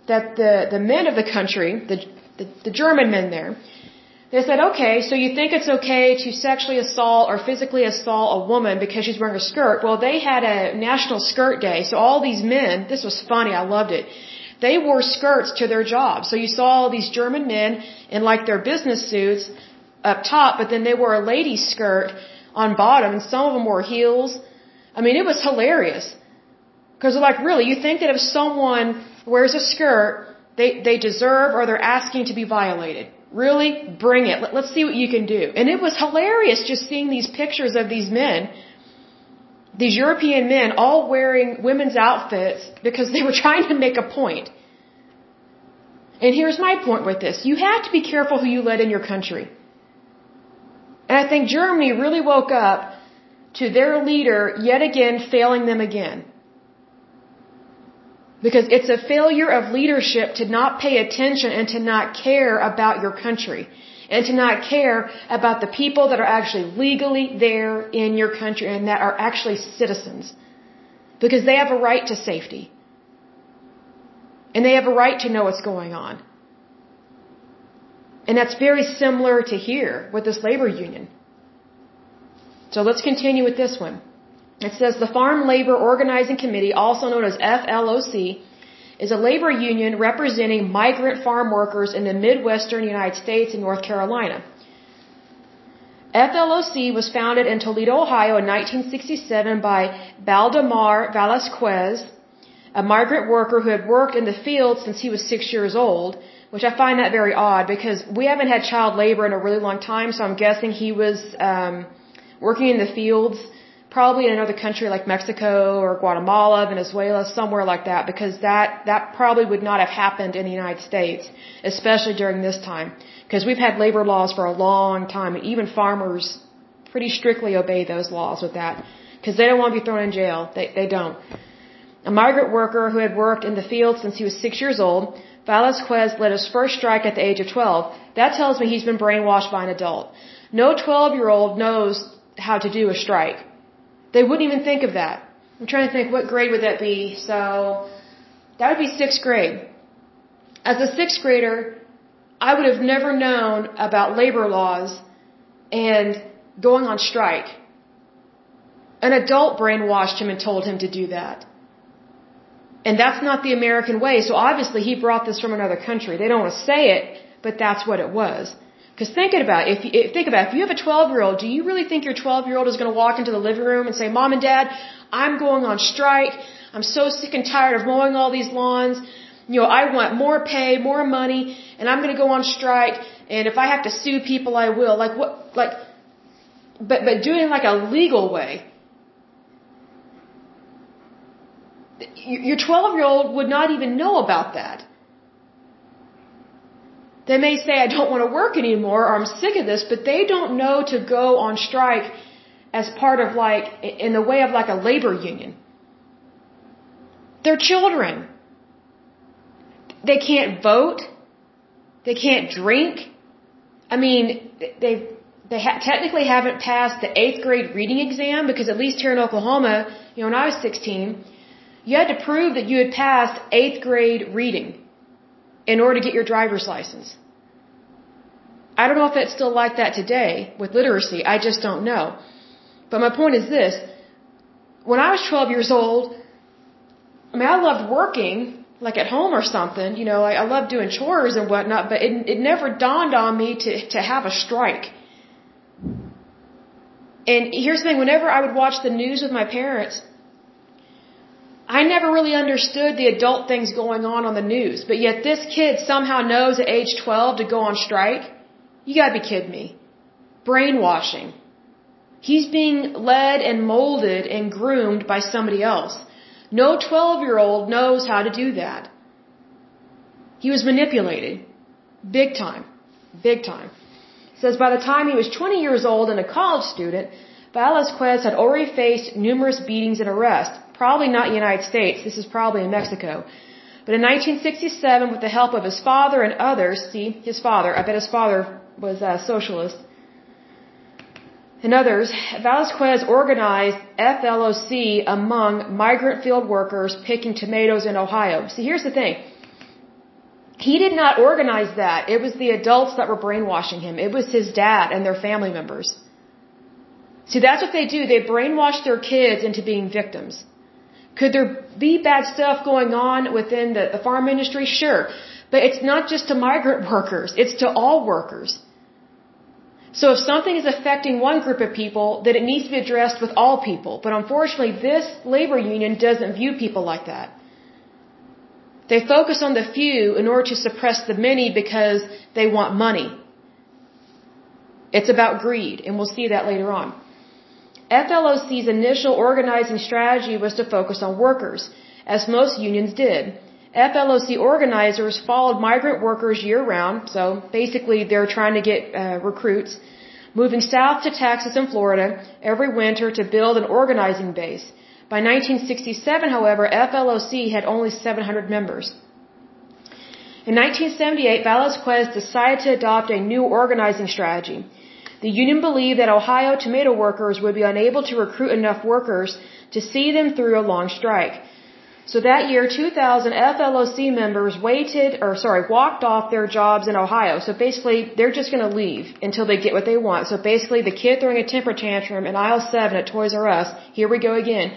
that the, the men of the country, the, the, the German men there, they said, okay, so you think it's okay to sexually assault or physically assault a woman because she's wearing a skirt? Well, they had a national skirt day, so all these men, this was funny, I loved it. They wore skirts to their job. So you saw all these German men in like their business suits up top, but then they wore a lady's skirt on bottom, and some of them wore heels. I mean, it was hilarious. Because they're like, really, you think that if someone wears a skirt, they, they deserve or they're asking to be violated? Really? Bring it. Let, let's see what you can do. And it was hilarious just seeing these pictures of these men these European men all wearing women's outfits because they were [laughs] trying to make a point. And here's my point with this. You have to be careful who you let in your country. And I think Germany really woke up to their leader yet again failing them again. Because it's a failure of leadership to not pay attention and to not care about your country and to not care about the people that are actually legally there in your country and that are actually citizens. Because they have a right to safety. And they have a right to know what's going on. And that's very similar to here with this labor union. So let's continue with this one. It says the Farm Labor Organizing Committee, also known as FLOC, is a labor union representing migrant farm workers in the Midwestern United States and North Carolina. FLOC was founded in Toledo, Ohio in 1967 by Baldemar Velasquez, a migrant worker who had worked in the field since he was six years old, which I find that very odd because we haven't had child labor in a really long time, so I'm guessing he was um, working in the fields probably in another country like Mexico or Guatemala, Venezuela, somewhere like that, because that, that probably would not have happened in the United States, especially during this time. Because we've had labor laws for a long time, and even farmers pretty strictly obey those laws with that. Because they don't want to be thrown in jail. They, they don't. A migrant worker who had worked in the field since he was six years old, Velasquez led his first strike at the age of 12. That tells me he's been brainwashed by an adult. No 12 year old knows how to do a strike. They wouldn't even think of that. I'm trying to think, what grade would that be? So, that would be sixth grade. As a sixth grader, I would have never known about labor laws and going on strike. An adult brainwashed him and told him to do that. And that's not the American way, so obviously he brought this from another country. They don't want to say it, but that's what it was. Because thinking about it, if think about if you have a 12 year old, do you really think your 12 year old is going to walk into the living room and say, "Mom and Dad, I'm going on strike. I'm so sick and tired of mowing all these lawns. You know, I want more pay, more money, and I'm going to go on strike. And if I have to sue people, I will." Like what? Like, but but doing like a legal way. Your 12 year old would not even know about that. They may say, I don't want to work anymore or I'm sick of this, but they don't know to go on strike as part of like, in the way of like a labor union. They're children. They can't vote. They can't drink. I mean, they they ha- technically haven't passed the eighth grade reading exam because at least here in Oklahoma, you know, when I was 16, you had to prove that you had passed eighth grade reading in order to get your driver's license. I don't know if it's still like that today with literacy. I just don't know. But my point is this. When I was 12 years old, I mean, I loved working, like at home or something, you know, like I loved doing chores and whatnot, but it, it never dawned on me to, to have a strike. And here's the thing, whenever I would watch the news with my parents, I never really understood the adult things going on on the news, but yet this kid somehow knows at age 12 to go on strike. You gotta be kidding me. Brainwashing. He's being led and molded and groomed by somebody else. No 12 year old knows how to do that. He was manipulated. Big time. Big time. It says by the time he was 20 years old and a college student, Velasquez had already faced numerous beatings and arrests. Probably not in the United States. This is probably in Mexico. But in 1967, with the help of his father and others, see, his father, I bet his father was a socialist, and others, Velasquez organized FLOC among migrant field workers picking tomatoes in Ohio. See, here's the thing. He did not organize that. It was the adults that were brainwashing him. It was his dad and their family members. See, that's what they do. They brainwash their kids into being victims. Could there be bad stuff going on within the, the farm industry? Sure. But it's not just to migrant [laughs] workers. It's to all workers. So if something is affecting one group of people, then it needs to be addressed with all people. But unfortunately, this labor union doesn't view people like that. They focus on the few in order to suppress the many because they want money. It's about greed, and we'll see that later on. FLOC's initial organizing strategy was to focus on workers, as most unions did. FLOC organizers followed migrant workers year round, so basically they're trying to get uh, recruits, moving south to Texas and Florida every winter to build an organizing base. By 1967, however, FLOC had only 700 members. In 1978, Velasquez decided to adopt a new organizing strategy. The union believed that Ohio tomato workers would be unable to recruit enough workers to see them through a long strike. So that year, 2,000 FLOC members waited, or sorry, walked off their jobs in Ohio. So basically, they're just going to leave until they get what they want. So basically, the kid throwing a temper tantrum in aisle 7 at Toys R Us, here we go again.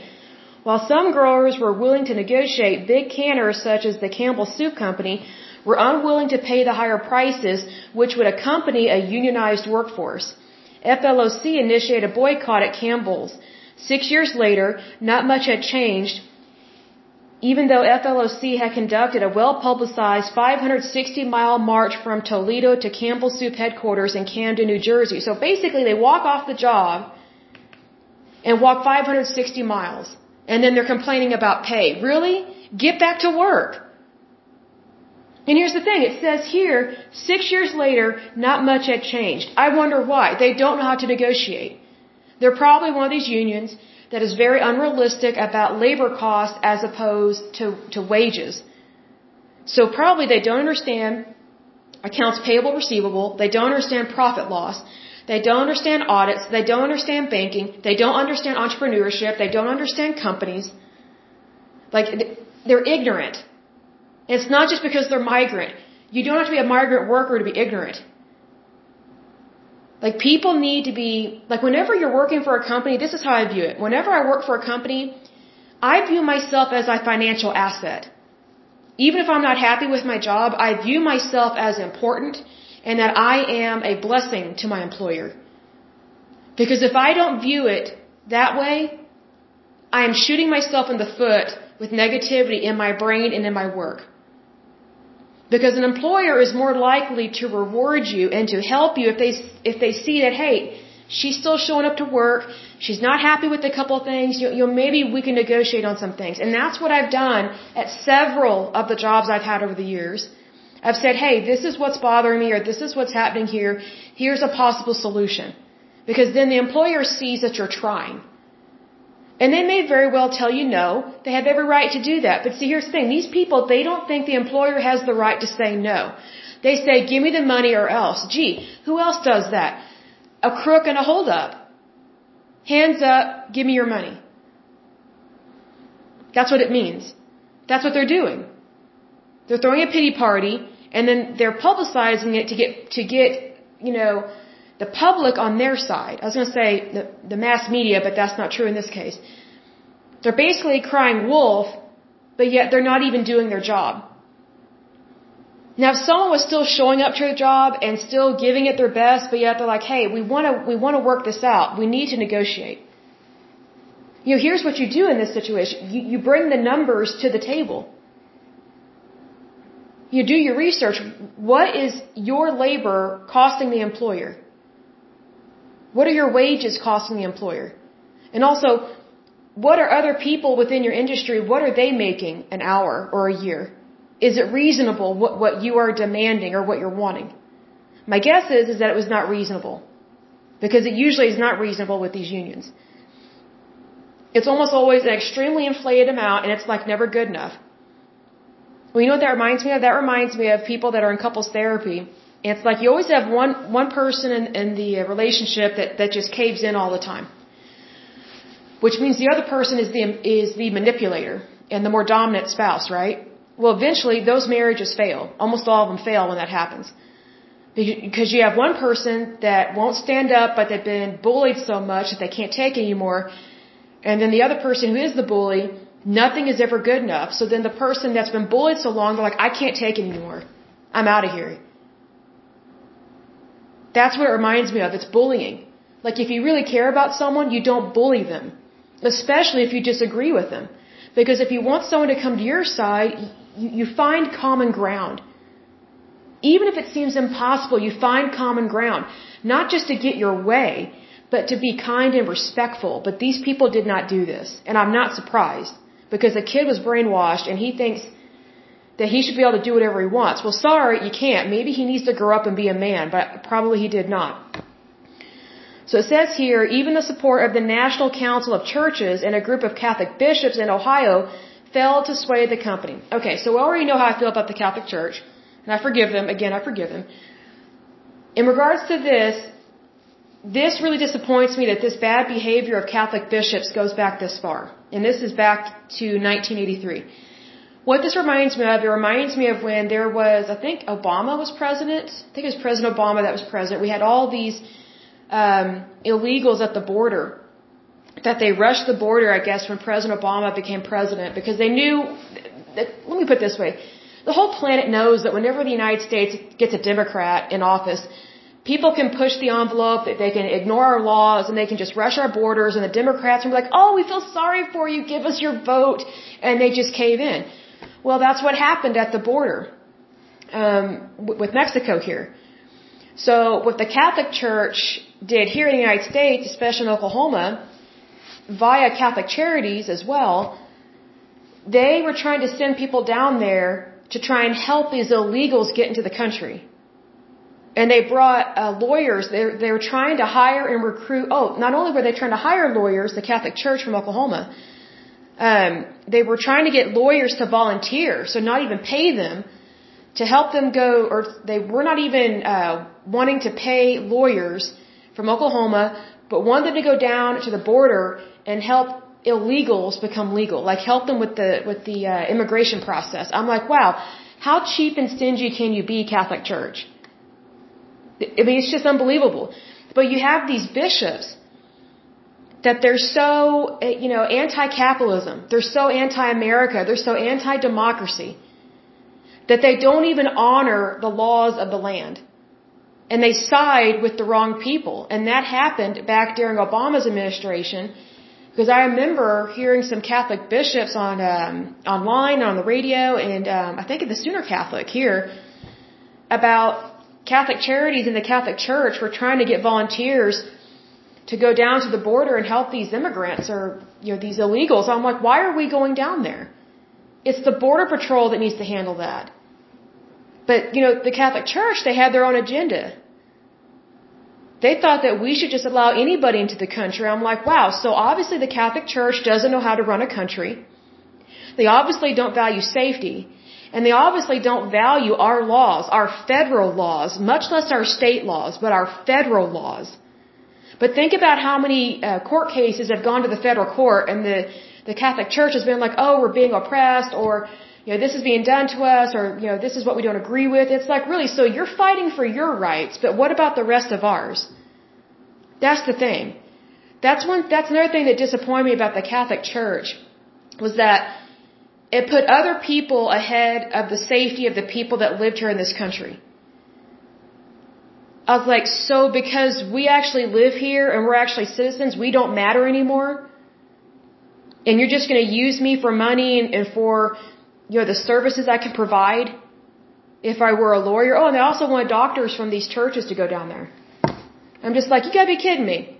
While some growers were willing to negotiate, big canners such as the Campbell Soup Company were unwilling to pay the higher prices which would accompany a unionized workforce. FLOC initiated a boycott at Campbell's. Six years later, not much had changed even though FLOC had conducted a well-publicized 560 mile march from Toledo to Campbell Soup headquarters in Camden, New Jersey. So basically they walk off the job and walk 560 miles. And then they're complaining about pay. Really? Get back to work. And here's the thing, it says here, six years later, not much had changed. I wonder why. They don't know how to negotiate. They're probably one of these unions that is very unrealistic about labor costs as opposed to, to wages. So probably they don't understand accounts payable receivable, they don't understand profit loss, they don't understand audits, they don't understand banking, they don't understand entrepreneurship, they don't understand companies. Like, they're ignorant. It's not just because they're migrant. You don't have to be a migrant worker to be ignorant. Like people need to be, like whenever you're working for a company, this is how I view it. Whenever I work for a company, I view myself as a financial asset. Even if I'm not happy with my job, I view myself as important and that I am a blessing to my employer. Because if I don't view it that way, I am shooting myself in the foot with negativity in my brain and in my work. Because an employer is more likely to reward you and to help you if they, if they see that, hey, she's still showing up to work, she's not happy with a couple of things, you, you know, maybe we can negotiate on some things. And that's what I've done at several of the jobs I've had over the years. I've said, hey, this is what's bothering me or this is what's happening here. Here's a possible solution. Because then the employer sees that you're trying. And they may very well tell you no. They have every right to do that. But see, here's the thing. These people, they don't think the employer has the right to say no. They say, give me the money or else. Gee, who else does that? A crook and a holdup. Hands up, give me your money. That's what it means. That's what they're doing. They're throwing a pity party and then they're publicizing it to get, to get, you know, the public on their side. I was going to say the, the mass media, but that's not true in this case. They're basically crying wolf, but yet they're not even doing their job. Now, if someone was still showing up to their job and still giving it their best, but yet they're like, "Hey, we want to we want to work this out. We need to negotiate." You know, here's what you do in this situation: you you bring the numbers to the table. you do your research. What is your labor costing the employer? What are your wages costing the employer? And also, what are other people within your industry, what are they making an hour or a year? Is it reasonable what, what you are demanding or what you're wanting? My guess is, is that it was not reasonable. Because it usually is not reasonable with these unions. It's almost always an extremely inflated amount and it's like never good enough. Well, you know what that reminds me of? That reminds me of people that are in couples therapy. It's like you always have one, one person in, in the uh, relationship that, that just caves in all the time which means the other person is the is the manipulator and the more dominant spouse, right? Well, eventually those marriages fail. Almost all of them fail when that happens. Because you have one person that won't stand up, but they've been bullied so much that they can't take anymore. And then the other person who is the bully, nothing is ever good enough. So then the person that's been bullied so long, they're like, I can't take anymore. I'm out of here. That's what it reminds me of. It's bullying. Like if you really care about someone, you don't bully them especially if you disagree with them. Because if you want someone to come to your side, you, you find common ground. Even if it seems impossible, you find common ground. Not just to get your way, but to be kind and respectful. But these people did not do this. And I'm not surprised. Because the kid was brainwashed and he thinks that he should be able to do whatever he wants. Well, sorry, you can't. Maybe he needs to grow up and be a man, but probably he did not. So it says here, even the support of the National Council of Churches and a group of Catholic bishops in Ohio failed to sway the company. Okay, so we already know how I feel about the Catholic Church, and I forgive them. Again, I forgive them. In regards to this, this really disappoints me that this bad behavior of Catholic bishops goes back this far. And this is back to 1983. What this reminds me of, it reminds me of when there was, I think Obama was president. I think it was President Obama that was president. We had all these um, illegals at the border that they rushed the border, I guess, when President Obama became president because they knew. That, let me put it this way: the whole planet knows that whenever the United States gets a Democrat in office, people can push the envelope, they can ignore our laws, and they can just rush our borders. And the Democrats are like, "Oh, we feel sorry for you. Give us your vote," and they just cave in. Well, that's what happened at the border um, with Mexico here. So, what the Catholic Church did here in the United States, especially in Oklahoma, via Catholic Charities as well, they were trying to send people down there to try and help these illegals get into the country. And they brought uh, lawyers. They, they were trying to hire and recruit. Oh, not only were they trying to hire lawyers, the Catholic Church from Oklahoma, um, they were trying to get lawyers to volunteer, so not even pay them, to help them go, or they were not even uh, wanting to pay lawyers from Oklahoma, but wanted them to go down to the border and help illegals become legal, like help them with the with the uh, immigration process. I'm like, wow, how cheap and stingy can you be, Catholic Church? I mean, it's just unbelievable. But you have these bishops that they're so, eh, you know, anti-capitalism. They're so anti-America. They're so anti-democracy that they don't even honor the laws of the land and they side with the wrong people. And that happened back during Obama's administration because I remember hearing some Catholic bishops on um, online on the radio and um, I think at the Sooner Catholic here about Catholic charities and the Catholic Church were trying to get volunteers to go down to the border and help these immigrants or you know these illegals. I'm like, why are we going down there? It's the border patrol that needs to handle that. But you know, the Catholic Church they had their own agenda. They thought that we should just allow anybody into the country. I'm like, wow, so obviously the Catholic Church doesn't know how to run a country. They obviously don't value safety. And they obviously don't value our laws, our federal laws, much less our state laws, but our federal laws. But think about how many uh, court cases have gone to the federal court and the, the Catholic Church has been like, oh, we're being oppressed or, you know, this is being done to us or, you know, this is what we don't agree with. It's like, really, so you're fighting for your rights, but what about the rest of ours? That's the thing. That's one, that's another thing that disappointed me about the Catholic Church was that it put other people ahead of the safety of the people that lived here in this country. I was like, so because we actually live here and we're actually citizens, we don't matter anymore? And you're just going to use me for money and, and for, you know, the services I can provide? if I were a lawyer. Oh, and they also want doctors from these churches to go down there. I'm just like, you gotta be kidding me.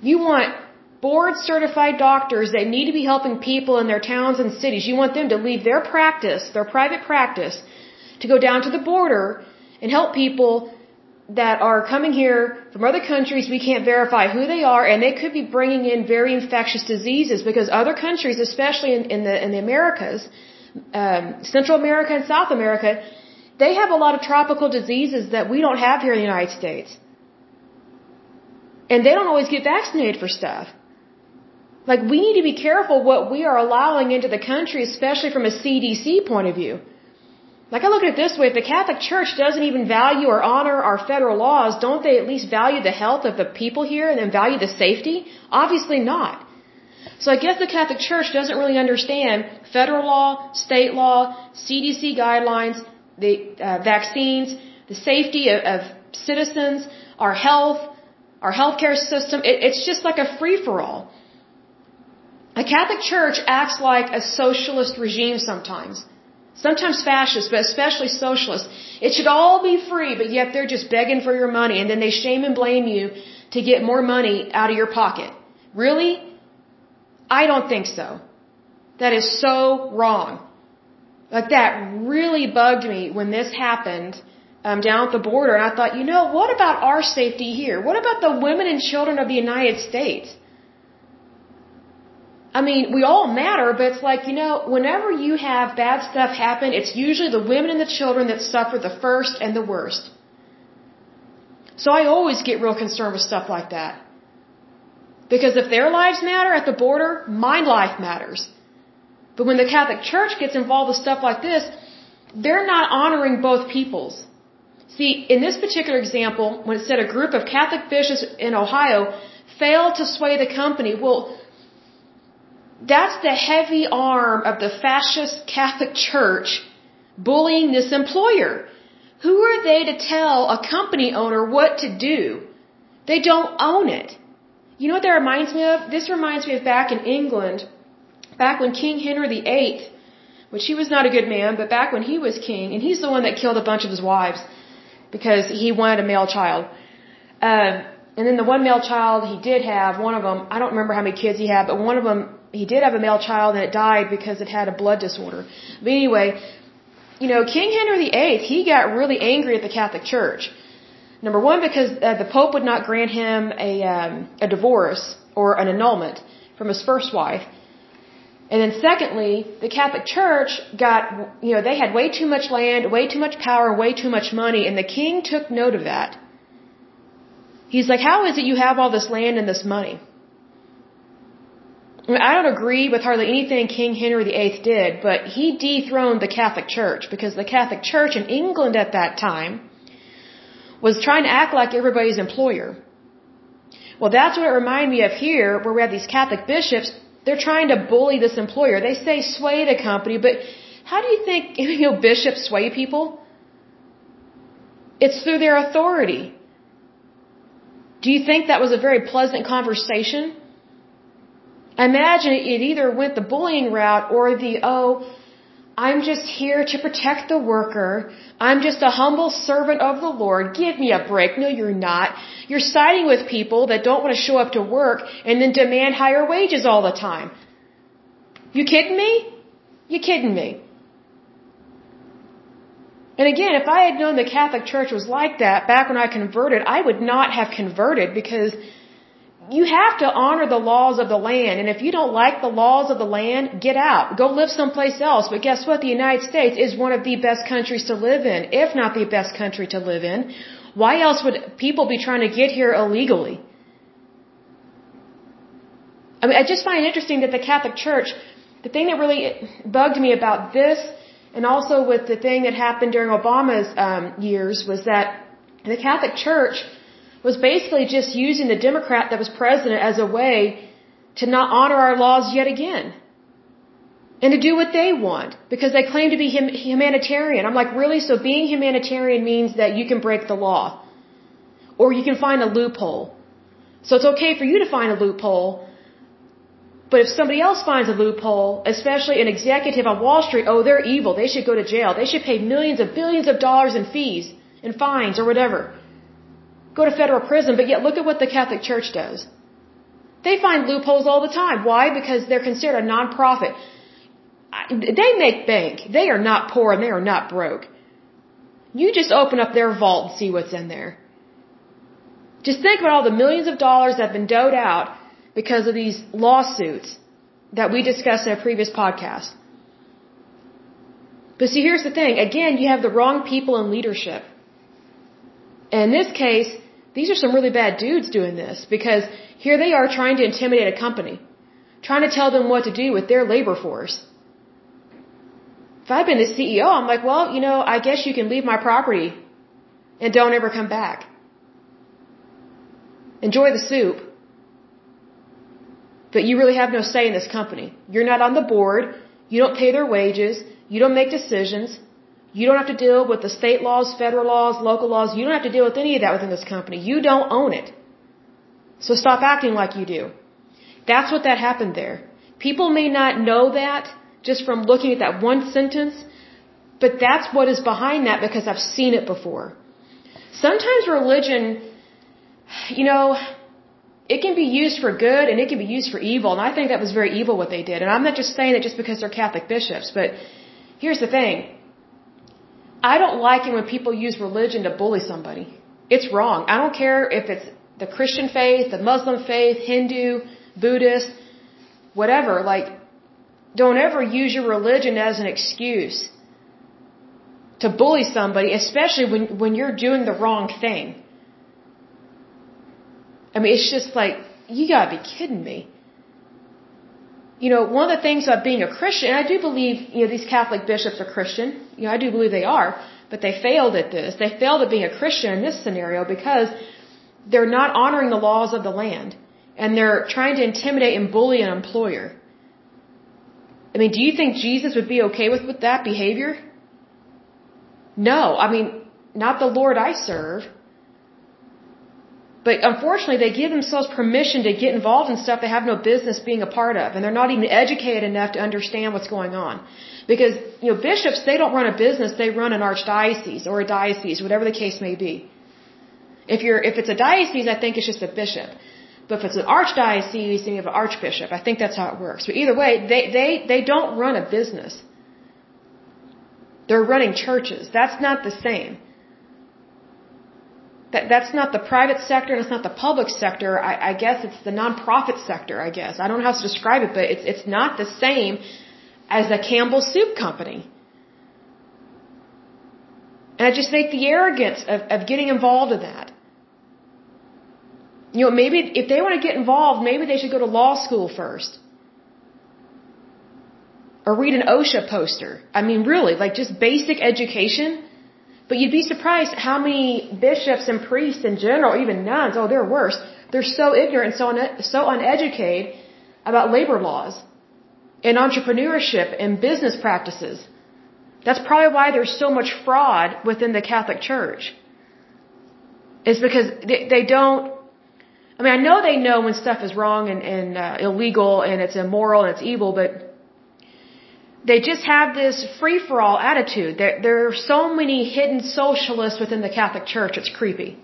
You want board certified doctors that need to be helping people in their towns and cities. You want them to leave their practice, their private practice, to go down to the border and help people that are coming here from other countries. We can't verify who they are, and they could be bringing in very infectious diseases because other countries, especially in, in the in the Americas, um, Central America and South America, they have a lot of tropical diseases that we don't have here in the United States, and they don't always get vaccinated for stuff. Like we need to be careful what we are allowing into the country, especially from a CDC point of view. Like I look at it this way, if the Catholic Church doesn't even value or honor our federal laws, don't they at least value the health of the people here and then value the safety? Obviously not. So I guess the Catholic Church doesn't really understand federal law, state law, CDC guidelines, the uh, vaccines, the safety of, of citizens, our health, our healthcare system. It, it's just like a free-for-all. A Catholic Church acts like a socialist regime sometimes. Sometimes fascist, but especially socialist. It should all be free, but yet they're just begging for your money and then they shame and blame you to get more money out of your pocket. Really? I don't think so. That is so wrong. Like that really bugged me when this happened um, down at the border. And I thought, you know, what about our safety here? What about the women and children of the United States? I mean, we all matter, but it's like, you know, whenever you have bad stuff happen, it's usually the women and the children that suffer the first and the worst. So I always get real concerned with stuff like that. Because if their lives matter at the border, my life matters. But when the Catholic Church gets involved with stuff like this, they're not honoring both peoples. See, in this particular example, when it said a group of Catholic bishops in Ohio failed to sway the company, well, that's the heavy arm of the fascist Catholic Church bullying this employer. Who are they to tell a company owner what to do? They don't own it. You know what that reminds me of? This reminds me of back in England, back when King Henry VIII, which he was not a good man, but back when he was king, and he's the one that killed a bunch of his wives because he wanted a male child. Uh, and then the one male child he did have, one of them, I don't remember how many kids he had, but one of them he did have a male child and it died because it had a blood disorder. But anyway, you know, King Henry VIII, he got really angry at the Catholic Church. Number one, because uh, the Pope would not grant him a, um, a divorce or an annulment from his first wife. And then secondly, the Catholic Church got, you know, they had way too much land, way too much power, way too much money, and the king took note of that. He's like, how is it you have all this land and this money? I, mean, I don't agree with hardly anything King Henry VIII did, but he dethroned the Catholic Church because the Catholic Church in England at that time was trying to act like everybody's employer. Well, that's what it reminded me of here, where we have these Catholic bishops. They're trying to bully this employer. They say sway the company, but how do you think [laughs] you know bishops sway people? It's through their authority. Do you think that was a very pleasant conversation? Imagine it either went the bullying route or the, oh, I'm just here to protect the worker. I'm just a humble servant of the Lord. Give me a break. No, you're not. You're siding with people that don't want to show up to work and then demand higher wages all the time. You kidding me? You kidding me? And again, if I had known the Catholic Church was like that back when I converted, I would not have converted because you have to honor the laws of the land. And if you don't like the laws of the land, get out. Go live someplace else. But guess what? The United States is one of the best countries to live in, if not the best country to live in. Why else would people be trying to get here illegally? I mean, I just find it interesting that the Catholic Church, the thing that really bugged me about this, and also with the thing that happened during Obama's um, years, was that the Catholic Church was basically just using the Democrat that was president as a way to not honor our laws yet again. And to do what they want because they claim to be humanitarian. I'm like, really? So being humanitarian means that you can break the law or you can find a loophole. So it's okay for you to find a loophole, But if somebody else finds a loophole, especially an executive on Wall Street, oh, they're evil. They should go to jail. They should pay millions of billions of dollars in fees and fines or whatever. Go to federal prison. But yet look at what the Catholic Church does. They find loopholes all the time. Why? Because they're considered a nonprofit. They make bank. They are not poor and they are not broke. You just open up their vault and see what's in there. Just think about all the millions of dollars that have been doled out because of these lawsuits that we discussed in a previous podcast. But see, here's the thing. Again, you have the wrong people in leadership. And in this case, these are some really bad dudes doing this because here they are trying to intimidate a company, trying to tell them what to do with their labor force. If I'd been the CEO, I'm like, well, you know, I guess you can leave my property and don't ever come back. Enjoy the soup. But you really have no say in this company. You're not on the board. You don't pay their wages. You don't make decisions. You don't have to deal with the state laws, federal laws, local laws. You don't have to deal with any of that within this company. You don't own it. So stop acting like you do. That's what that happened there. People may not know that just from looking at that one sentence, but that's what is behind that because I've seen it before. Sometimes religion, you know, it can be used for good and it can be used for evil, and I think that was very evil what they did. And I'm not just saying that just because they're Catholic bishops, but here's the thing. I don't like it when people use religion to bully somebody. It's wrong. I don't care if it's the Christian faith, the Muslim faith, Hindu, Buddhist, whatever. Like, don't ever use your religion as an excuse to bully somebody, especially when, when you're doing the wrong thing. I mean, it's just like, you gotta be kidding me. You know, one of the things about being a Christian, and I do believe, you know, these Catholic bishops are Christian. You know, I do believe they are, but they failed at this. They failed at being a Christian in this scenario because they're not honoring the laws of the land. And they're trying to intimidate and bully an employer. I mean, do you think Jesus would be okay with, with that behavior? No. I mean, not the Lord I serve. But unfortunately, they give themselves permission to get involved in stuff they have no business being a part of. And they're not even educated enough to understand what's going on. Because, you know, bishops, they don't run a business, they run an archdiocese or a diocese, whatever the case may be. If you're, if it's a diocese, I think it's just a bishop. But if it's an archdiocese, then you have an archbishop. I think that's how it works. But either way, they, they, they don't run a business. They're running churches. That's not the same. That, that's not the private sector and it's not the public sector. I, I guess it's the nonprofit sector, I guess. I don't know how to describe it, but it's, it's not the same as a Campbell Soup Company. And I just think the arrogance of, of getting involved in that. You know, maybe if they want to get involved, maybe they should go to law school first. Or read an OSHA poster. I mean, really, like just basic education but you'd be surprised how many bishops and priests in general, even nuns, oh, they're worse. They're so ignorant, so un- so uneducated about labor laws and entrepreneurship and business practices. That's probably why there's so much fraud within the Catholic Church. It's because they, they don't. I mean, I know they know when stuff is wrong and, and uh, illegal and it's immoral and it's evil, but they just have this free for all attitude. There, there are so many hidden socialists within the Catholic Church, it's creepy.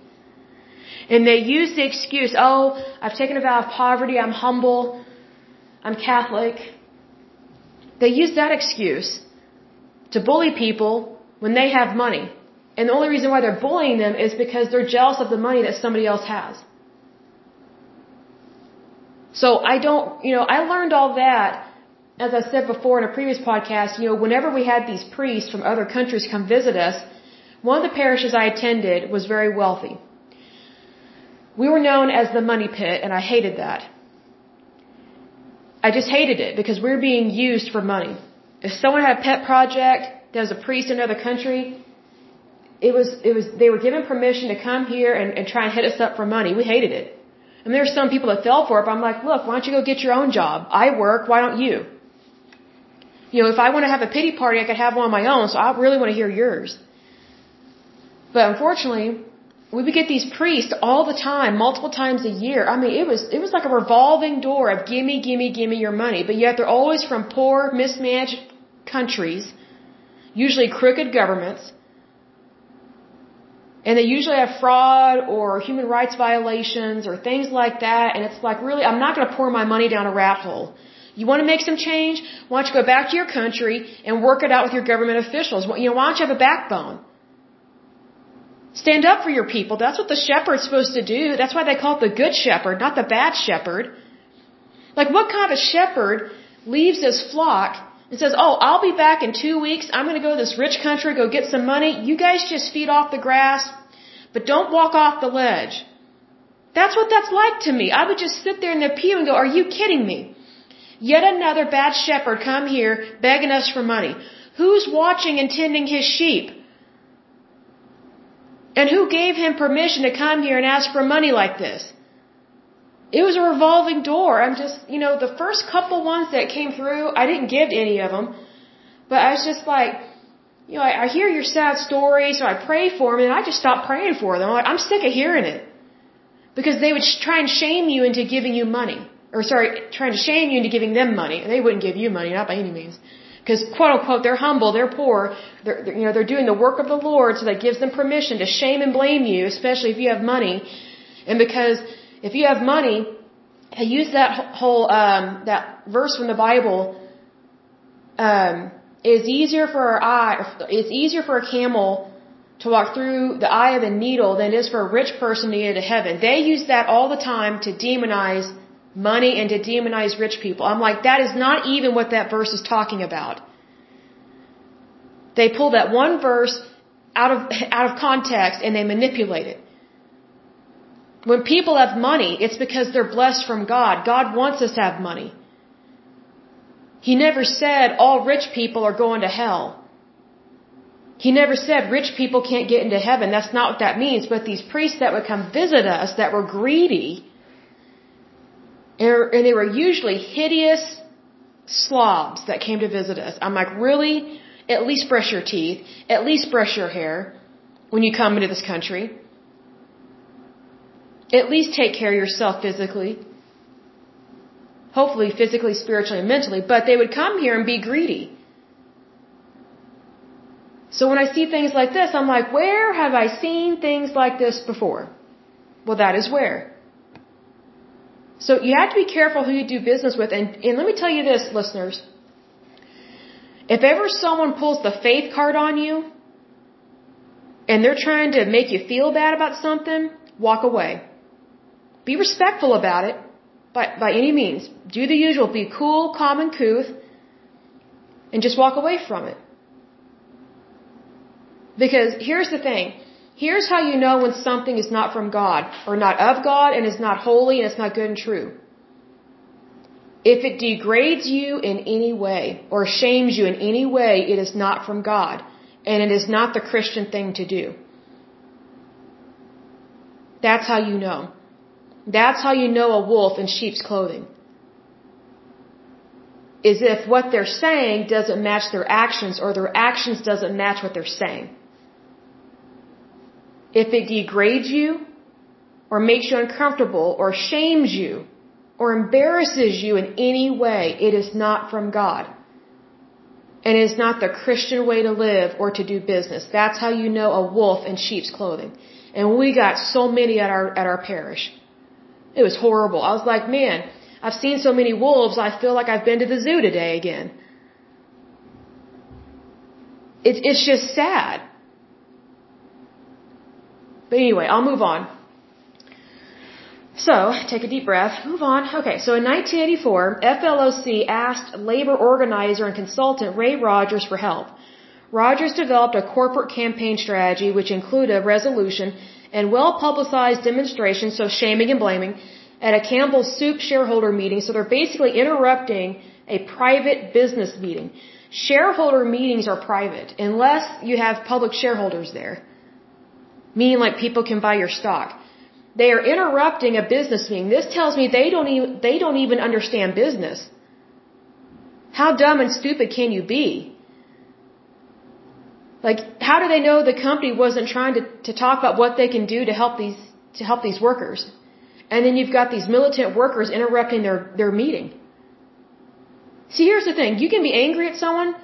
And they use the excuse, oh, I've taken a vow of poverty, I'm humble, I'm Catholic. They use that excuse to bully people when they have money. And the only reason why they're bullying them is because they're jealous of the money that somebody else has. So I don't, you know, I learned all that as I said before in a previous podcast, you know, whenever we had these priests from other countries come visit us, one of the parishes I attended was very wealthy. We were known as the money pit, and I hated that. I just hated it because we were being used for money. If someone had a pet project, there was a priest in another country, it was, it was, they were given permission to come here and, and try and hit us up for money. We hated it. And there there's some people that fell for it, but I'm like, look, why don't you go get your own job? I work, why don't you? You know, if I want to have a pity party, I could have one on my own, so I really want to hear yours. But unfortunately, we would get these priests all the time, multiple times a year. I mean, it was it was like a revolving door of gimme, gimme, gimme your money. But yet they're always from poor, mismanaged countries, usually crooked governments, and they usually have fraud or human rights violations or things like that. And it's like, really, I'm not going to pour my money down a rat hole. You want to make some change? Why don't you go back to your country and work it out with your government officials? You know, why don't you have a backbone? Stand up for your people. That's what the shepherd's supposed to do. That's why they call it the good shepherd, not the bad shepherd. Like what kind of shepherd leaves his flock and says, Oh, I'll be back in two weeks. I'm going to go to this rich country, go get some money. You guys just feed off the grass, but don't walk off the ledge. That's what that's like to me. I would just sit there in the pew and go, Are you kidding me? Yet another bad shepherd come here begging us for money. Who's watching and tending his sheep? And who gave him permission to come here and ask for money like this? It was a revolving door. I'm just, you know, the first couple ones that came through, I didn't give to any of them. But I was just like, you know, I, I hear your sad story, so I pray for them, and I just stopped praying for them. I'm like, I'm sick of hearing it. Because they would try and shame you into giving you money. Or sorry, trying to shame you into giving them money. They wouldn't give you money, not by any means. Because quote unquote, they're humble, they're poor, they're, you know, they're doing the work of the Lord, so that gives them permission to shame and blame you, especially if you have money. And because if you have money, I use that whole, um, that verse from the Bible, um, it's easier for our eye, it's easier for a camel to walk through the eye of a needle than it is for a rich person to get into heaven. They use that all the time to demonize money and to demonize rich people. I'm like, that is not even what that verse is talking about. They pull that one verse out of, [laughs] out of context and they manipulate it. When people have money, it's because they're blessed from God. God wants us to have money. He never said all rich people are going to hell. He never said rich people can't get into heaven. That's not what that means. But these priests that would come visit us that were greedy, and they were usually hideous slobs that came to visit us. I'm like, really? At least brush your teeth. At least brush your hair when you come into this country. At least take care of yourself physically. Hopefully physically, spiritually, and mentally. But they would come here and be greedy. So when I see things like this, I'm like, where have I seen things like this before? Well, that is where. So you have to be careful who you do business with. And, and let me tell you this, listeners. If ever someone pulls the faith card on you and they're trying to make you feel bad about something, walk away. Be respectful about it by, by any means. Do the usual. Be cool, calm, and couth and just walk away from it. Because here's the thing. Here's how you know when something is not from God, or not of God, and is not holy, and it's not good and true. If it degrades you in any way, or shames you in any way, it is not from God, and it is not the Christian thing to do. That's how you know. That's how you know a wolf in sheep's clothing. Is if what they're saying doesn't match their actions, or their actions doesn't match what they're saying. If it degrades you, or makes you uncomfortable, or shames you, or embarrasses you in any way, it is not from God. And it is not the Christian way to live or to do business. That's how you know a wolf in sheep's clothing. And we got so many at our, at our parish. It was horrible. I was like, man, I've seen so many wolves, I feel like I've been to the zoo today again. It's, it's just sad. But anyway, I'll move on. So, take a deep breath, move on. Okay, so in 1984, FLOC asked labor organizer and consultant Ray Rogers for help. Rogers developed a corporate campaign strategy which included a resolution and well-publicized demonstrations, so shaming and blaming, at a Campbell Soup shareholder meeting. So they're basically interrupting a private business meeting. Shareholder meetings are private unless you have public shareholders there meaning like people can buy your stock. They are interrupting a business meeting. This tells me they don't even, they don't even understand business. How dumb and stupid can you be? Like, how do they know the company wasn't trying to, to talk about what they can do to help these, to help these workers? And then you've got these militant workers interrupting their, their meeting. See, here's the thing. You can be angry at someone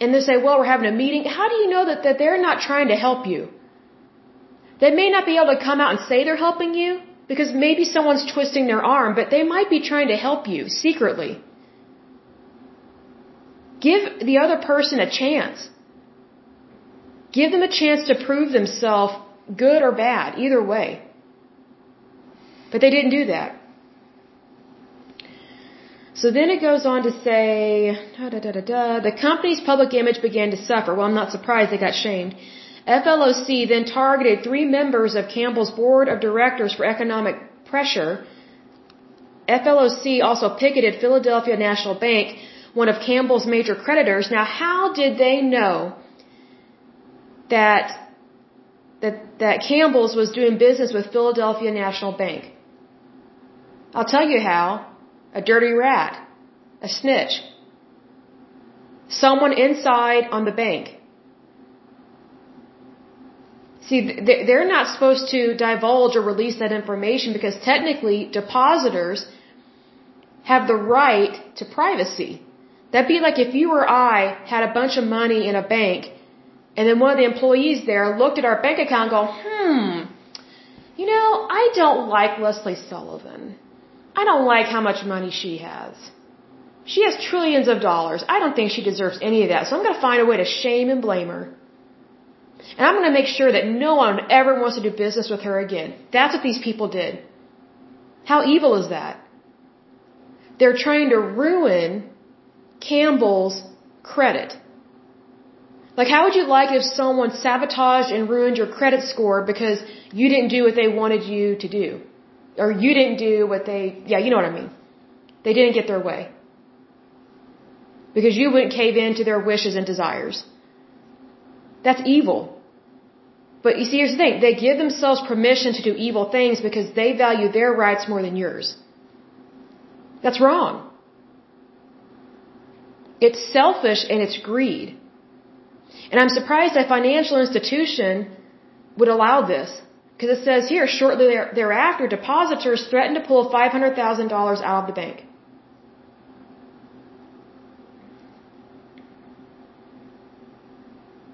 and they say, well, we're having a meeting. How do you know that, that they're not trying to help you? They may not be able to come out and say they're helping you because maybe someone's twisting their arm, but they might be trying to help you secretly. Give the other person a chance. Give them a chance to prove themselves good or bad, either way. But they didn't do that. So then it goes on to say, da, da, da, the company's public image began to suffer. Well, I'm not surprised they got shamed. FLOC then targeted three members of Campbell's board of directors for economic pressure. FLOC also picketed Philadelphia National Bank, one of Campbell's major creditors. Now, how did they know that that that Campbell's was doing business with Philadelphia National Bank? I'll tell you how. A dirty rat, a snitch, someone inside on the bank. See, they're not supposed to divulge or release that information because technically depositors have the right to privacy. That'd be like if you or I had a bunch of money in a bank and then one of the employees there looked at our bank account and go, hmm, you know, I don't like Leslie Sullivan. I don't like how much money she has. She has trillions of dollars. I don't think she deserves any of that. So I'm going to find a way to shame and blame her. And I'm going to make sure that no one ever wants to do business with her again. That's what these people did. How evil is that? They're trying to ruin Campbell's credit. Like, how would you like if someone sabotaged and ruined your credit score because you didn't do what they wanted you to do? Or you didn't do what they, yeah, you know what I mean. They didn't get their way. Because you wouldn't cave in to their wishes and desires. That's evil. But you see, here's the thing. They give themselves permission to do evil things because they value their rights more than yours. That's wrong. It's selfish and it's greed. And I'm surprised a financial institution would allow this. Because it says here, shortly thereafter, depositors threatened to pull $500,000 out of the bank.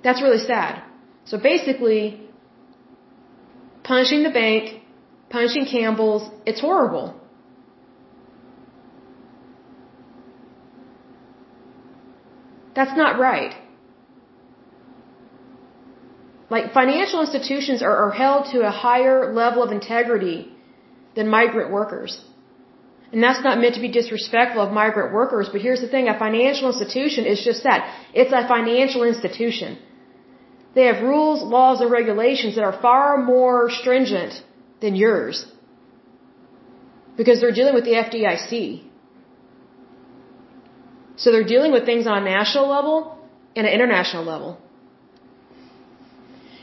That's really sad. So basically, punching the bank, punching Campbell's, it's horrible. That's not right. Like financial institutions are, are held to a higher level of integrity than migrant workers. And that's not meant to be disrespectful of migrant workers, but here's the thing, a financial institution is just that. It's a financial institution. They have rules, laws, and regulations that are far more stringent than yours. Because they're dealing with the FDIC. So they're dealing with things on a national level and an international level.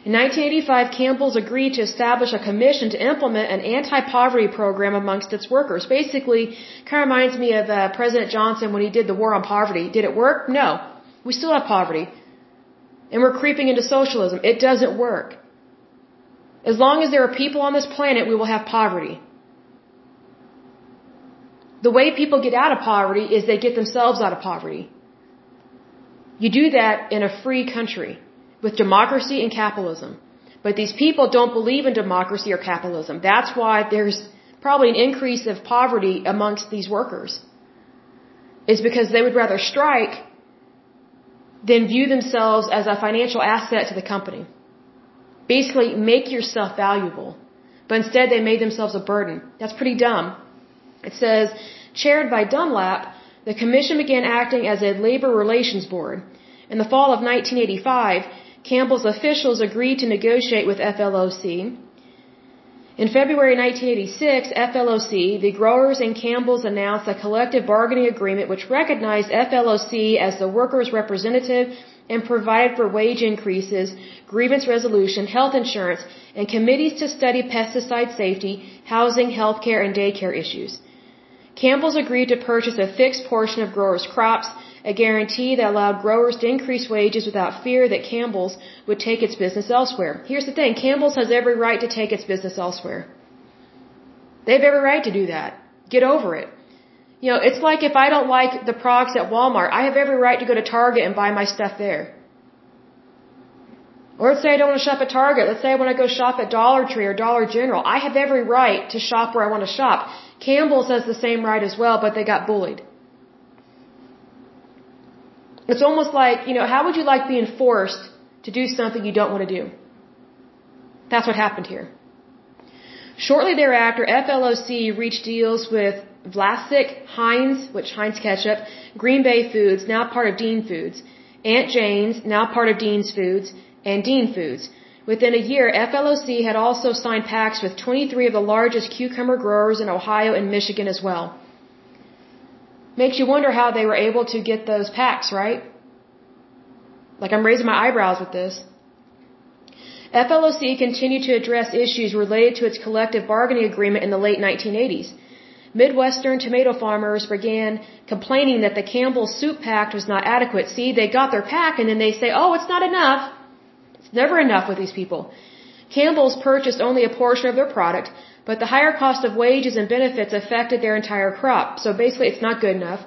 In 1985, Campbell's agreed to establish a commission to implement an anti-poverty program amongst its workers. Basically, kind of reminds me of uh, President Johnson when he did the war on poverty. Did it work? No. We still have poverty. And we're creeping into socialism. It doesn't work. As long as there are people on this planet, we will have poverty. The way people get out of poverty is they get themselves out of poverty. You do that in a free country with democracy and capitalism. But these people don't believe in democracy or capitalism. That's why there's probably an increase of poverty amongst these workers. It's because they would rather strike than view themselves as a financial asset to the company. Basically, make yourself valuable. But instead, they made themselves a burden. That's pretty dumb. It says, chaired by Dunlop, the commission began acting as a labor relations board. In the fall of 1985, Campbell's officials agreed to negotiate with FLOC. In February 1986, FLOC, the growers and Campbell's announced a collective bargaining agreement which recognized FLOC as the workers' representative and provided for wage increases, grievance resolution, health insurance, and committees to study pesticide safety, housing, healthcare, and daycare issues. Campbell's agreed to purchase a fixed portion of growers' crops a guarantee that allowed growers to increase wages without fear that Campbell's would take its business elsewhere. Here's the thing, Campbell's has every right to take its business elsewhere. They have every right to do that. Get over it. You know, it's like if I don't like the products at Walmart, I have every right to go to Target and buy my stuff there. Or let's say I don't want to shop at Target. Let's say I want to go shop at Dollar Tree or Dollar General. I have every right to shop where I want to shop. Campbell's has the same right as well, but they got bullied. It's almost like, you know, how would you like being forced to do something you don't want to do? That's what happened here. Shortly thereafter, FLOC reached deals with Vlasic, Heinz, which Heinz ketchup, Green Bay Foods, now part of Dean Foods, Aunt Jane's, now part of Dean's Foods, and Dean Foods. Within a year, FLOC had also signed pacts with 23 of the largest cucumber growers in Ohio and Michigan as well. Makes you wonder how they were able to get those packs, right? Like I'm raising my eyebrows with this. FLOC continued to address issues related to its collective bargaining agreement in the late 1980s. Midwestern tomato farmers began complaining that the Campbell Soup Pact was not adequate. See, they got their pack and then they say, oh, it's not enough. It's never enough with these people. Campbell's purchased only a portion of their product, but the higher cost of wages and benefits affected their entire crop. So basically, it's not good enough.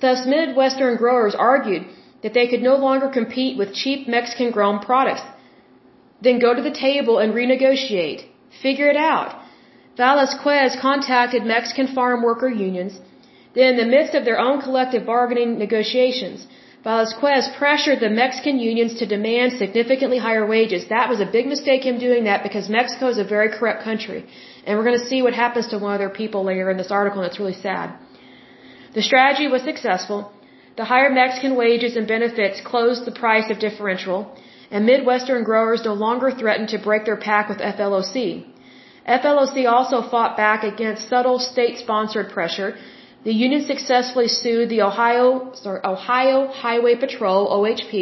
Thus, Midwestern growers argued that they could no longer compete with cheap Mexican grown products. Then go to the table and renegotiate. Figure it out. Velasquez contacted Mexican farm worker unions. Then, in the midst of their own collective bargaining negotiations, Velasquez pressured the Mexican unions to demand significantly higher wages. That was a big mistake him doing that because Mexico is a very corrupt country. And we're going to see what happens to one of their people later in this article, and it's really sad. The strategy was successful. The higher Mexican wages and benefits closed the price of differential, and Midwestern growers no longer threatened to break their pact with FLOC. FLOC also fought back against subtle state-sponsored pressure. The union successfully sued the Ohio, sorry, Ohio Highway Patrol, OHP,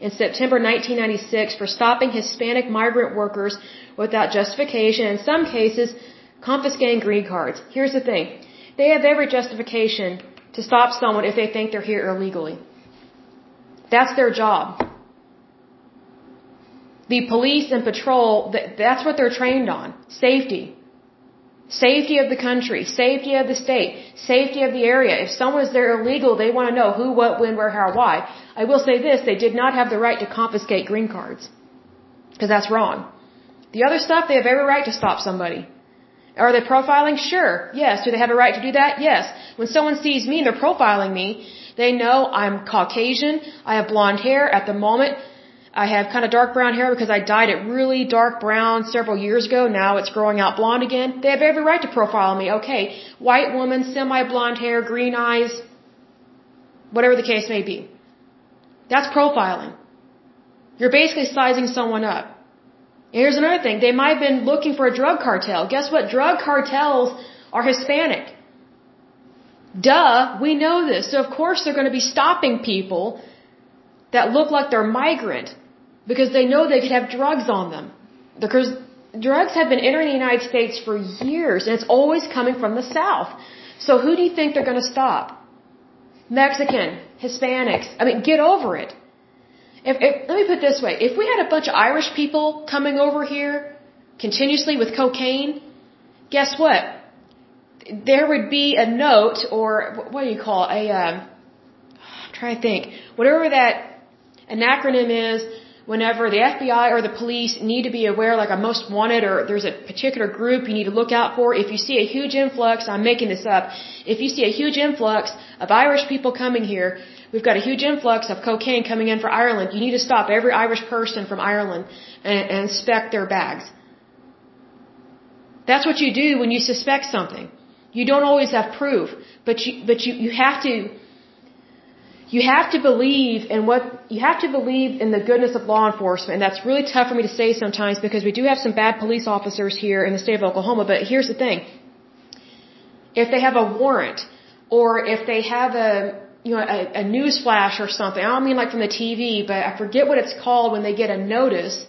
in September 1996 for stopping Hispanic migrant workers without justification, in some cases, confiscating green cards. Here's the thing. They have every justification to stop someone if they think they're here illegally. That's their job the police and patrol, that's what they're trained on. Safety. Safety of the country, safety of the state, safety of the area. If someone is there illegal, they want to know who, what, when, where, how, why. I will say this, they did not have the right to confiscate green cards. Because that's wrong. The other stuff, they have every right to stop somebody. Are they profiling? Sure. Yes. Do they have a right to do that? Yes. When someone sees me and they're profiling me, they know I'm Caucasian, I have blonde hair at the moment, I have kind of dark brown hair because I dyed it really dark brown several years ago. Now it's growing out blonde again. They have every right to profile me. Okay, white woman, semi-blonde hair, green eyes, whatever the case may be. That's profiling. You're basically sizing someone up. And here's another thing. They might have been looking for a drug cartel. Guess what? Drug cartels are Hispanic. Duh, we know this. So of course they're going to be stopping people that look like they're migrant because they know they could have drugs on them. Because drugs have been entering the United States for years and it's always coming from the South. So who do you think they're going to stop? Mexican, Hispanics. I mean, get over it. If, if, let me put it this way. If we had a bunch of Irish people coming over here continuously with cocaine, guess what? There would be a note or what do you call it? A, um, I'm trying to think. Whatever that an acronym is whenever the FBI or the police need to be aware, like a most wanted or there's a particular group you need to look out for. If you see a huge influx, I'm making this up, if you see a huge influx of Irish people coming here, we've got a huge influx of cocaine coming in for Ireland, you need to stop every Irish person from Ireland and, and inspect their bags. That's what you do when you suspect something. You don't always have proof, but you, but you, you have to, you have to believe in what you have to believe in the goodness of law enforcement and that's really tough for me to say sometimes because we do have some bad police officers here in the state of Oklahoma but here's the thing. If they have a warrant or if they have a you know a, a news flash or something I don't mean like from the TV but I forget what it's called when they get a notice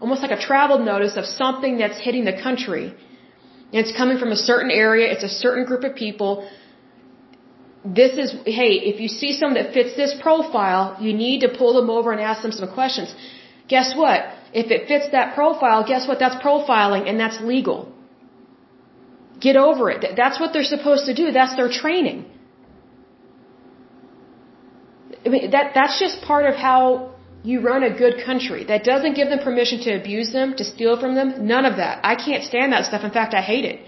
almost like a travel notice of something that's hitting the country. And it's coming from a certain area it's a certain group of people this is, hey, if you see someone that fits this profile, you need to pull them over and ask them some questions. Guess what? If it fits that profile, guess what? That's profiling and that's legal. Get over it. That's what they're supposed to do. That's their training. I mean, that, that's just part of how you run a good country. That doesn't give them permission to abuse them, to steal from them. None of that. I can't stand that stuff. In fact, I hate it.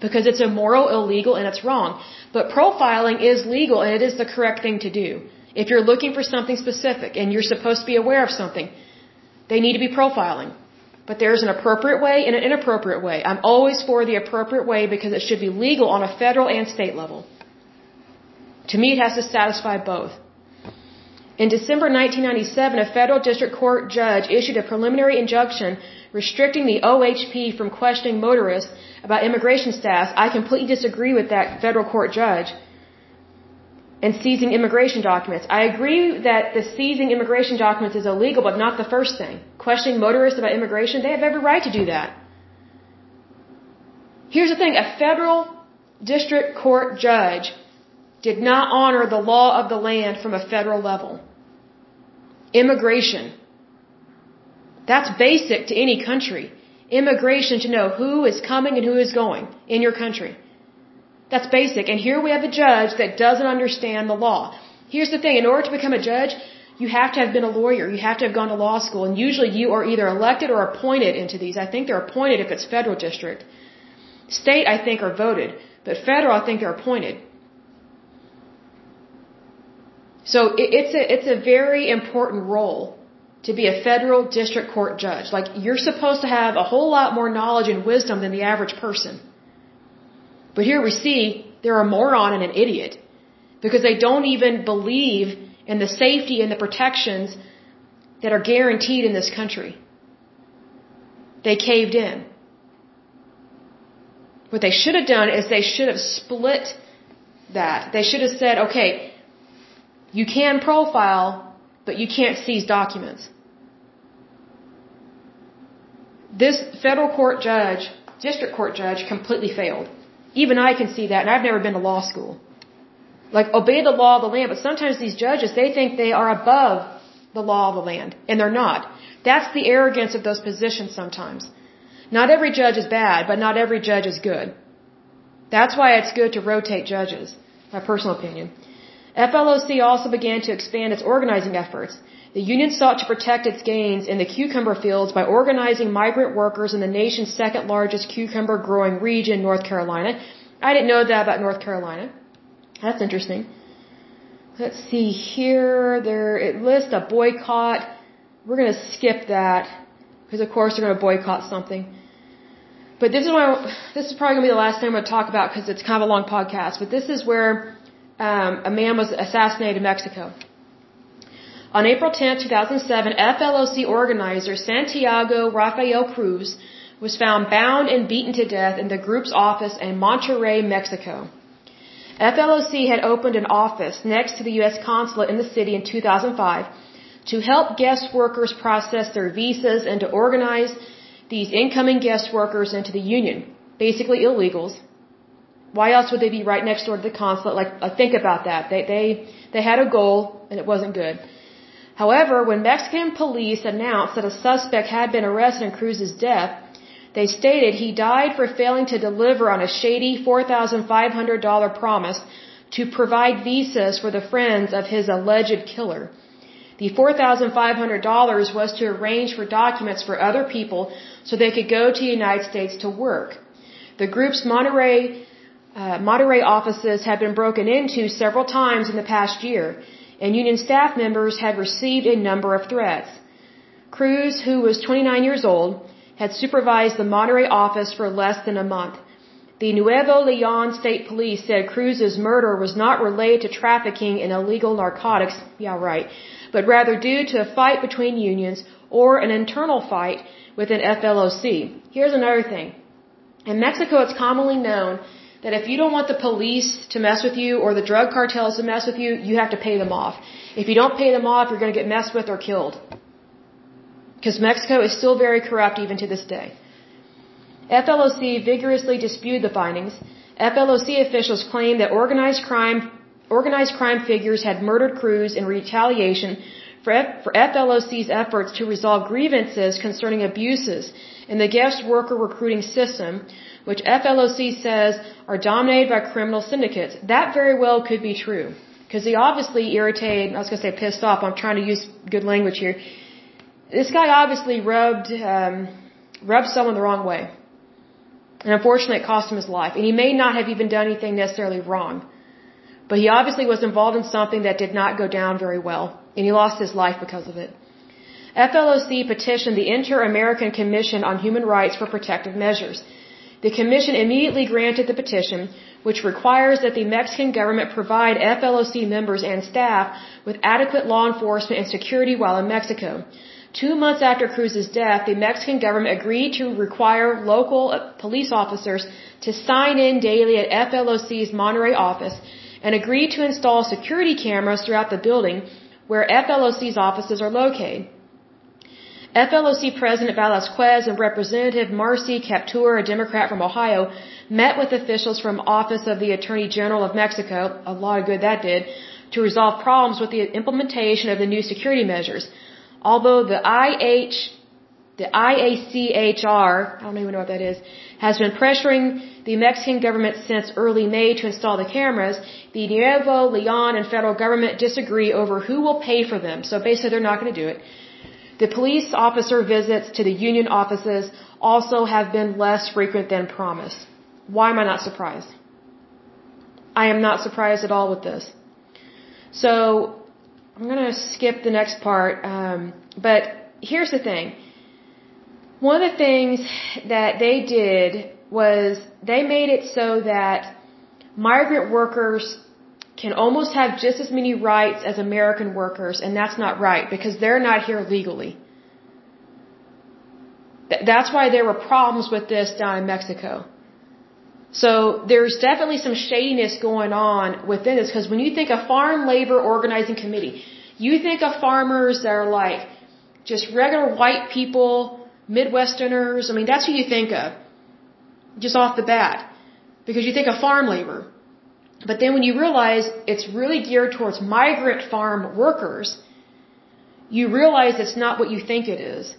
Because it's immoral, illegal, and it's wrong. But profiling is legal and it is the correct thing to do. If you're looking for something specific and you're supposed to be aware of something, they need to be profiling. But there's an appropriate way and an inappropriate way. I'm always for the appropriate way because it should be legal on a federal and state level. To me, it has to satisfy both. In December 1997, a federal district court judge issued a preliminary injunction restricting the OHP from questioning motorists about immigration status. I completely disagree with that federal court judge and seizing immigration documents. I agree that the seizing immigration documents is illegal, but not the first thing. Questioning motorists about immigration, they have every right to do that. Here's the thing, a federal district court judge did not honor the law of the land from a federal level. Immigration. That's basic to any country. Immigration to know who is coming and who is going in your country. That's basic. And here we have a judge that doesn't understand the law. Here's the thing. In order to become a judge, you have to have been a lawyer. You have to have gone to law school. And usually you are either elected or appointed into these. I think they're appointed if it's federal district. State, I think, are voted. But federal, I think they're appointed. So it's a, it's a very important role to be a federal district court judge. Like, you're supposed to have a whole lot more knowledge and wisdom than the average person. But here we see they're a moron and an idiot because they don't even believe in the safety and the protections that are guaranteed in this country. They caved in. What they should have done is they should have split that. They should have said, okay, you can profile, but you can't seize documents. This federal court judge, district court judge, completely failed. Even I can see that, and I've never been to law school. Like, obey the law of the land, but sometimes these judges, they think they are above the law of the land, and they're not. That's the arrogance of those positions sometimes. Not every judge is bad, but not every judge is good. That's why it's good to rotate judges, my personal opinion. FLOC also began to expand its organizing efforts. The union sought to protect its gains in the cucumber fields by organizing migrant workers in the nation's second largest cucumber growing region, North Carolina. I didn't know that about North Carolina. That's interesting. Let's see here. There it lists a boycott. We're going to skip that because of course they're going to boycott something. But this is why this is probably going to be the last thing I'm going to talk about because it's kind of a long podcast. But this is where um, a man was assassinated in Mexico. On April 10, 2007, FLOC organizer Santiago Rafael Cruz was found bound and beaten to death in the group's office in Monterrey, Mexico. FLOC had opened an office next to the U.S. consulate in the city in 2005 to help guest workers process their visas and to organize these incoming guest workers into the union, basically illegals. Why else would they be right next door to the consulate? Like, think about that. They, they, they had a goal and it wasn't good. However, when Mexican police announced that a suspect had been arrested in Cruz's death, they stated he died for failing to deliver on a shady $4,500 promise to provide visas for the friends of his alleged killer. The $4,500 was to arrange for documents for other people so they could go to the United States to work. The group's Monterrey, uh, Monterrey offices had been broken into several times in the past year and union staff members had received a number of threats. Cruz, who was 29 years old, had supervised the Monterrey office for less than a month. The Nuevo Leon State Police said Cruz's murder was not related to trafficking in illegal narcotics, yeah right, but rather due to a fight between unions or an internal fight within FLOC. Here's another thing. In Mexico, it's commonly known that if you don't want the police to mess with you or the drug cartels to mess with you, you have to pay them off. If you don't pay them off, you're going to get messed with or killed. Because Mexico is still very corrupt even to this day. FLOC vigorously disputed the findings. FLOC officials claimed that organized crime organized crime figures had murdered Cruz in retaliation for, F- for FLOC's efforts to resolve grievances concerning abuses in the guest worker recruiting system, which FLOC says are dominated by criminal syndicates. That very well could be true. Because he obviously irritated, I was going to say pissed off, I'm trying to use good language here. This guy obviously rubbed, um, rubbed someone the wrong way. And unfortunately it cost him his life. And he may not have even done anything necessarily wrong. But he obviously was involved in something that did not go down very well, and he lost his life because of it. FLOC petitioned the Inter-American Commission on Human Rights for protective measures. The commission immediately granted the petition, which requires that the Mexican government provide FLOC members and staff with adequate law enforcement and security while in Mexico. Two months after Cruz's death, the Mexican government agreed to require local uh, police officers to sign in daily at FLOC's Monterrey office and agreed to install security cameras throughout the building where FLOC's offices are located. FLOC President Velasquez and Representative Marcy Kaptur, a Democrat from Ohio, met with officials from Office of the Attorney General of Mexico, a lot of good that did, to resolve problems with the implementation of the new security measures. Although the IH, the IACHR, I don't even know what that is, has been pressuring the Mexican government since early May to install the cameras, the Nuevo Leon and federal government disagree over who will pay for them. So basically they're not going to do it. The police officer visits to the union offices also have been less frequent than promised. Why am I not surprised? I am not surprised at all with this. So I'm going to skip the next part. Um, but here's the thing. One of the things that they did was they made it so that migrant workers can almost have just as many rights as American workers, and that's not right because they're not here legally. That's why there were problems with this down in Mexico. So there's definitely some shadiness going on within this because when you think of farm labor organizing committee, you think of farmers that are like just regular white people Midwesterners. I mean, that's who you think of. Just off the bat. Because you think of farm labor. But then when you realize it's really geared towards migrant farm workers, you realize it's not what you think it is.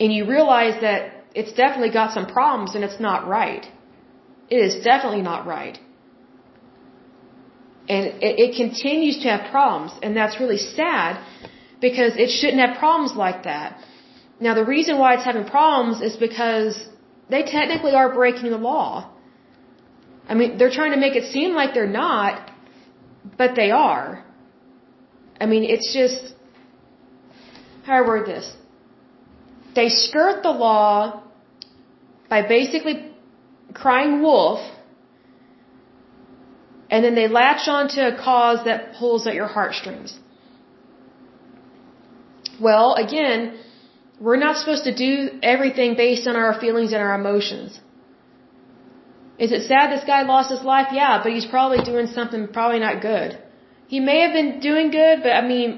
And you realize that it's definitely got some problems and it's not right. It is definitely not right. And it, it continues to have problems, and that's really sad because it shouldn't have problems like that. Now the reason why it's having problems is because they technically are breaking the law. I mean, they're trying to make it seem like they're not, but they are. I mean, it's just, how do I word this? They skirt the law by basically crying wolf, and then they latch on to a cause that pulls at your heartstrings. Well, again, we're not supposed to do everything based on our feelings and our emotions. Is it sad this guy lost his life? Yeah, but he's probably doing something probably not good. He may have been doing good, but I mean,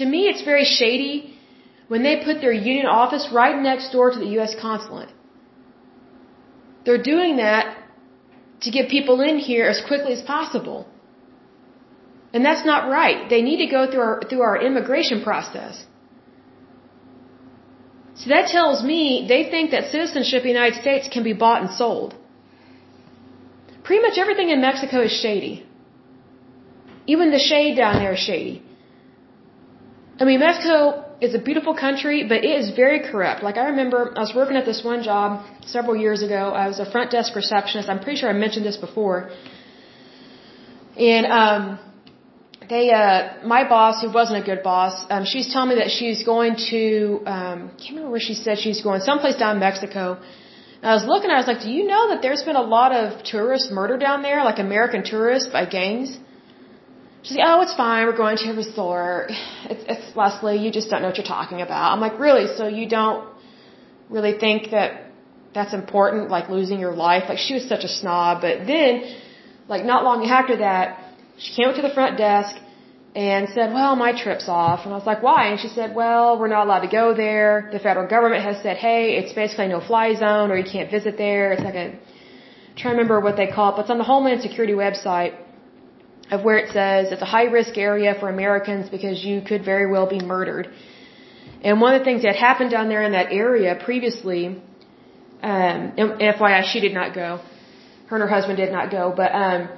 to me it's very shady when they put their union office right next door to the U.S. consulate. They're doing that to get people in here as quickly as possible. And that's not right. They need to go through our, through our immigration process. So that tells me they think that citizenship in the United States can be bought and sold. Pretty much everything in Mexico is shady. Even the shade down there is shady. I mean, Mexico is a beautiful country, but it is very corrupt. Like I remember I was working at this one job several years ago. I was a front desk receptionist. I'm pretty sure I mentioned this before. And um they uh my boss who wasn't a good boss um she's telling me that she's going to um can't remember where she said she's going someplace down in mexico. And i was looking i was like do you know that there's been a lot of tourists murdered down there like american tourists by gangs? She's like oh it's fine we're going to a resort. It's it's leslie you just don't know what you're talking about. I'm like really? So you don't really think that that's important like losing your life? Like she was such a snob but then like not long after that she came up to the front desk and said, well, my trip's off. And I was like, why? And she said, well, we're not allowed to go there. The federal government has said, hey, it's basically no-fly zone or you can't visit there. It's like a, I'm trying to remember what they call it, but it's on the Homeland Security website. of where it says it's a high risk area for Americans because you could very well be murdered. And one of the things that happened down there in that area previously, um, FYI, she did not go. Her and her husband did not go. But um,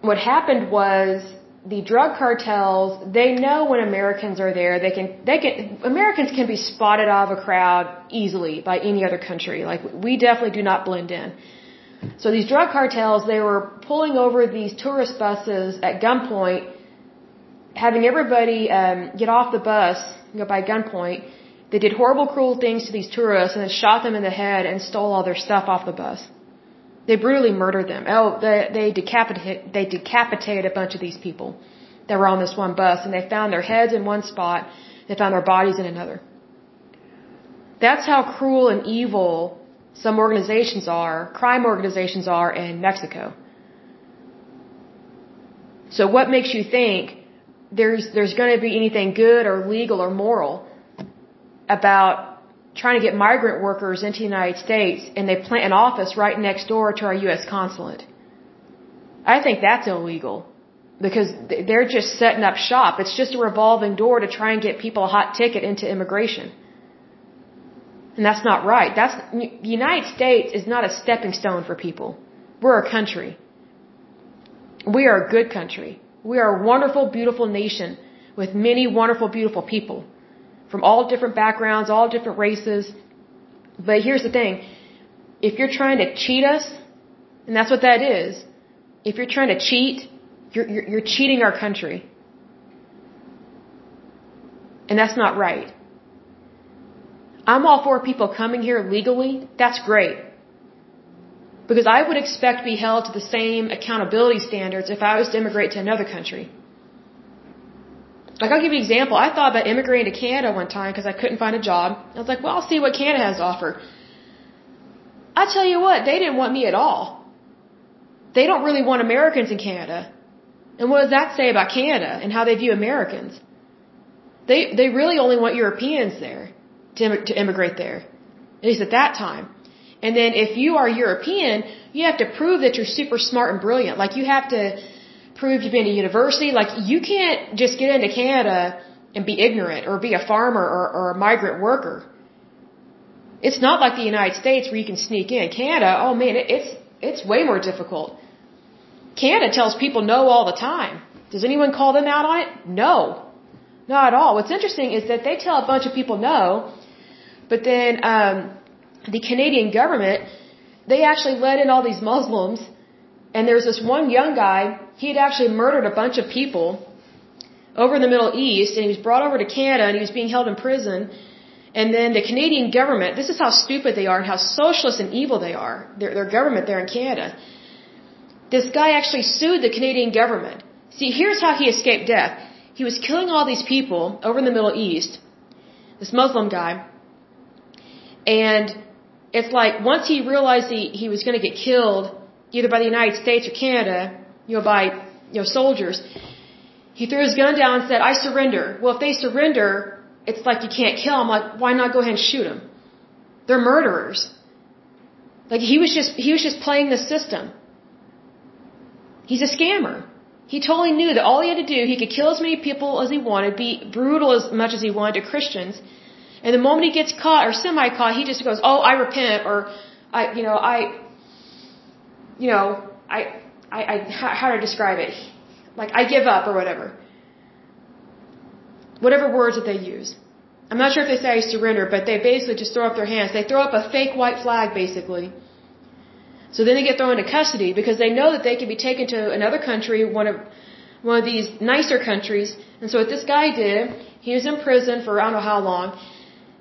what happened was the drug cartels. They know when Americans are there. They can. They can. Americans can be spotted out of a crowd easily by any other country. Like we definitely do not blend in. So these drug cartels, they were pulling over these tourist buses at gunpoint, having everybody um, get off the bus, you by gunpoint. They did horrible, cruel things to these tourists and then shot them in the head and stole all their stuff off the bus. They brutally murdered them. Oh, they, they decapitated, they decapitated a bunch of these people that were on this one bus and they found their heads in one spot. They found their bodies in another. That's how cruel and evil some organizations are, crime organizations are in Mexico. So what makes you think there's, there's going to be anything good or legal or moral about trying to get migrant workers into the United States and they plant an office right next door to our U.S. consulate? I think that's illegal because they're just setting up shop. It's just a revolving door to try and get people a hot ticket into immigration. And that's not right. That's, the United States is not a stepping stone for people. We're a country. We are a good country. We are a wonderful, beautiful nation with many wonderful, beautiful people from all different backgrounds, all different races. But here's the thing. If you're trying to cheat us, and that's what that is, if you're trying to cheat, you're, you're, you're cheating our country. And that's not right. I'm all for people coming here legally. That's great. Because I would expect to be held to the same accountability standards if I was to immigrate to another country. Like, I'll give you an example. I thought about immigrating to Canada one time because I couldn't find a job. I was like, well, I'll see what Canada has to offer. I tell you what, they didn't want me at all. They don't really want Americans in Canada. And what does that say about Canada and how they view Americans? They, they really only want Europeans there to, to immigrate there. At least at that time. And then if you are European, you have to prove that you're super smart and brilliant. Like you have to prove you've been to university. Like you can't just get into Canada and be ignorant or be a farmer or, or a migrant worker. It's not like the United States where you can sneak in. Canada, oh man, it, it's it's way more difficult. Canada tells people no all the time. Does anyone call them out on it? No. Not at all. What's interesting is that they tell a bunch of people no, but then um, the Canadian government, they actually let in all these Muslims. And there's this one young guy, he had actually murdered a bunch of people over in the Middle East, and he was brought over to Canada, and he was being held in prison. And then the Canadian government, this is how stupid they are and how socialist and evil they are, their, their government there in Canada. This guy actually sued the Canadian government. See, here's how he escaped death. He was killing all these people over in the Middle East, this Muslim guy, and it's like once he realized he, he was going to get killed, either by the United States or Canada, you know, by you know soldiers, he threw his gun down and said, "I surrender." Well, if they surrender, it's like you can't kill them. Like, why not go ahead and shoot them? They're murderers. Like he was just he was just playing the system. He's a scammer. He totally knew that all he had to do, he could kill as many people as he wanted, be brutal as much as he wanted to Christians, and the moment he gets caught or semi-caught, he just goes, "Oh, I repent," or "I, you know, I, you know, I, I, I how to describe it? Like I give up or whatever. Whatever words that they use. I'm not sure if they say I surrender, but they basically just throw up their hands. They throw up a fake white flag, basically. So then they get thrown into custody because they know that they can be taken to another country, one of one of these nicer countries. And so what this guy did, he was in prison for I don't know how long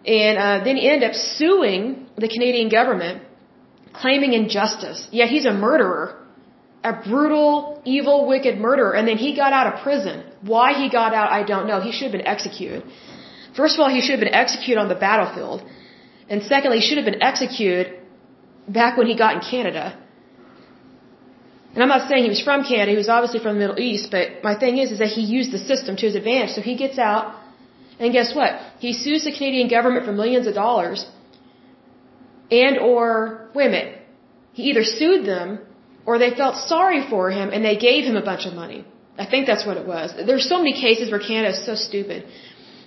and uh, then he ended up suing the Canadian government, claiming injustice. Yeah, he's a murderer, a brutal, evil, wicked murderer. And then he got out of prison. Why he got out, I don't know. He should have been executed. First of all, he should have been executed on the battlefield. And secondly, he should have been executed back when he got in Canada. And I'm not saying he was from Canada, he was obviously from the Middle East, but my thing is, is that he used the system to his advantage. So he gets out, and guess what? He sues the Canadian government for millions of dollars. And or, women. He either sued them or they felt sorry for him and they gave him a bunch of money. I think that's what it was. There's so many cases where Canada is so stupid.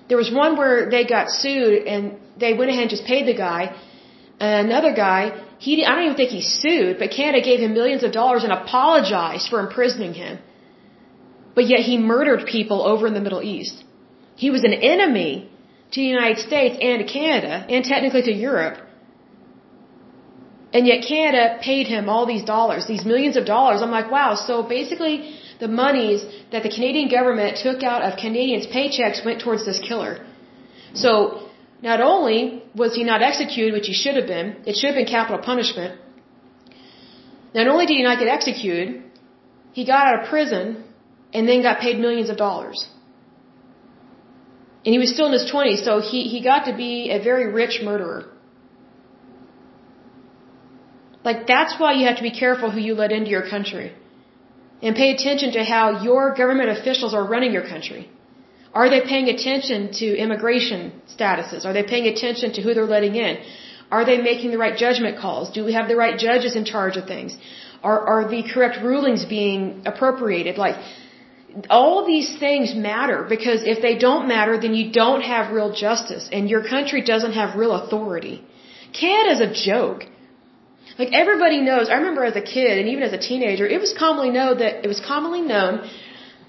There was one where they got sued and they went ahead and just paid the guy. Another guy, he I don't even think he sued, but Canada gave him millions of dollars and apologized for imprisoning him. But yet he murdered people over in the Middle East. He was an enemy to the United States and to Canada and technically to Europe. And yet Canada paid him all these dollars, these millions of dollars. I'm like, wow. So basically the monies that the Canadian government took out of Canadians' paychecks went towards this killer. So not only was he not executed, which he should have been, it should have been capital punishment. Not only did he not get executed, he got out of prison and then got paid millions of dollars. And he was still in his 20s, so he, he got to be a very rich murderer. Like, that's why you have to be careful who you let into your country. And pay attention to how your government officials are running your country. Are they paying attention to immigration statuses? Are they paying attention to who they're letting in? Are they making the right judgment calls? Do we have the right judges in charge of things? Are, are the correct rulings being appropriated? Like, all these things matter because if they don't matter, then you don't have real justice and your country doesn't have real authority. Canada's a joke. Like everybody knows, I remember as a kid and even as a teenager, it was commonly known that it was commonly known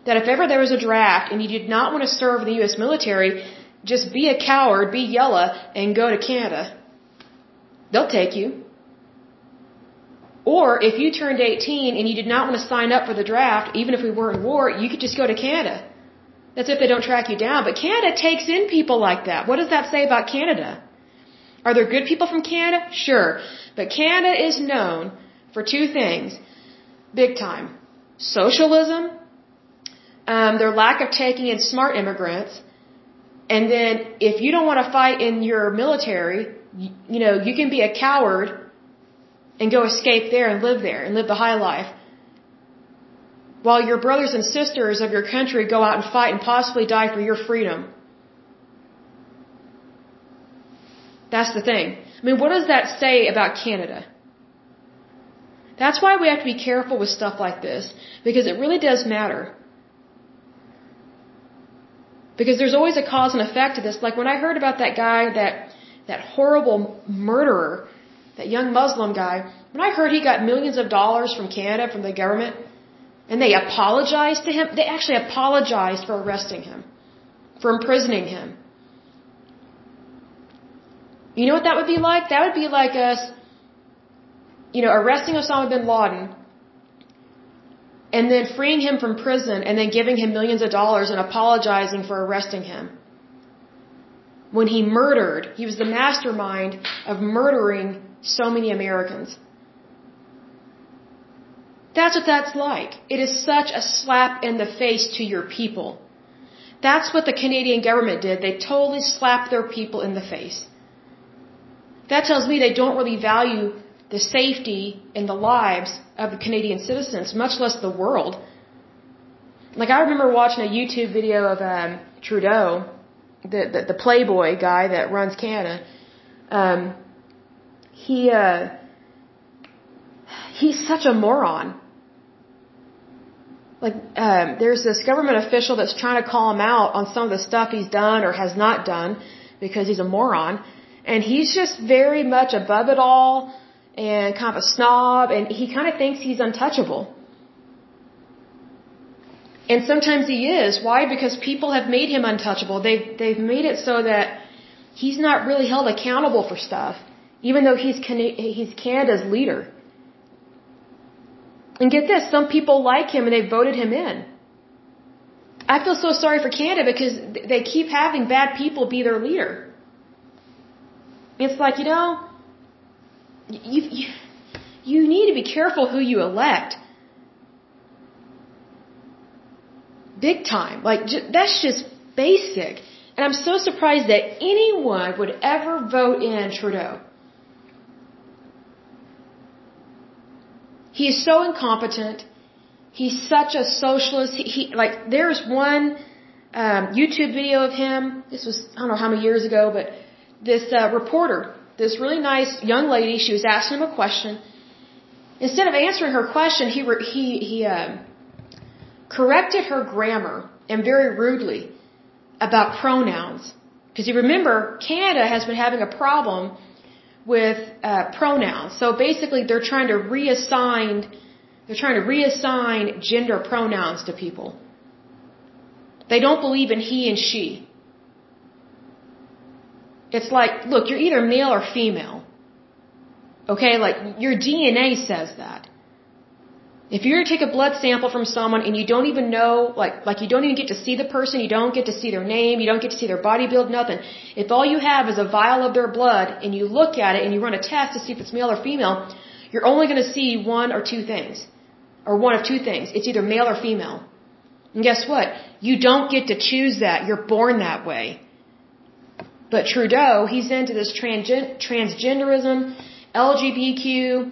that if ever there was a draft and you did not want to serve in the US military, just be a coward, be yellow, and go to Canada. They'll take you. Or if you turned 18 and you did not want to sign up for the draft, even if we were in war, you could just go to Canada. That's if they don't track you down. But Canada takes in people like that. What does that say about Canada? Are there good people from Canada? Sure. But Canada is known for two things. Big time. Socialism, um, their lack of taking in smart immigrants, and then if you don't want to fight in your military, you, you know, you can be a coward and go escape there and live there and live the high life. While your brothers and sisters of your country go out and fight and possibly die for your freedom. That's the thing. I mean, what does that say about Canada? That's why we have to be careful with stuff like this, because it really does matter. Because there's always a cause and effect to this. Like when I heard about that guy, that, that horrible murderer that young Muslim guy, when I heard he got millions of dollars from Canada, from the government, and they apologized to him, they actually apologized for arresting him, for imprisoning him. You know what that would be like? That would be like us, you know, arresting Osama bin Laden, and then freeing him from prison, and then giving him millions of dollars and apologizing for arresting him when he murdered, he was the mastermind of murdering so many Americans. That's what that's like. It is such a slap in the face to your people. That's what the Canadian government did. They totally slapped their people in the face. That tells me they don't really value the safety and the lives of the Canadian citizens, much less the world. Like I remember watching a YouTube video of um, Trudeau, the, the the Playboy guy that runs Canada. Um, he uh, he's such a moron. Like um, there's this government official that's trying to call him out on some of the stuff he's done or has not done because he's a moron, and he's just very much above it all and kind of a snob, and he kind of thinks he's untouchable. And sometimes he is. Why? Because people have made him untouchable. They've they've made it so that he's not really held accountable for stuff even though he's he's Canada's leader. And get this, some people like him and they voted him in. I feel so sorry for Canada because they keep having bad people be their leader. It's like, you know, you, you, you need to be careful who you elect. Big time. Like, that's just basic. And I'm so surprised that anyone would ever vote in Trudeau. He is so incompetent. He's such a socialist. He, he like there's one um, YouTube video of him. This was I don't know how many years ago, but this uh, reporter, this really nice young lady, she was asking him a question, instead of answering her question, he he he uh, corrected her grammar and very rudely about pronouns. Because you remember, Canada has been having a problem with uh, pronouns. So basically, they're trying to reassign they're trying to reassign gender pronouns to people. They don't believe in he and she. It's like, look, you're either male or female. Okay, like your DNA says that. If you were to take a blood sample from someone and you don't even know, like, like you don't even get to see the person, you don't get to see their name, you don't get to see their body build, nothing. If all you have is a vial of their blood and you look at it and you run a test to see if it's male or female, you're only going to see one or two things. Or one of two things. It's either male or female. And guess what? You don't get to choose that. You're born that way. But Trudeau, he's into this transgen- transgenderism, LGBTQ,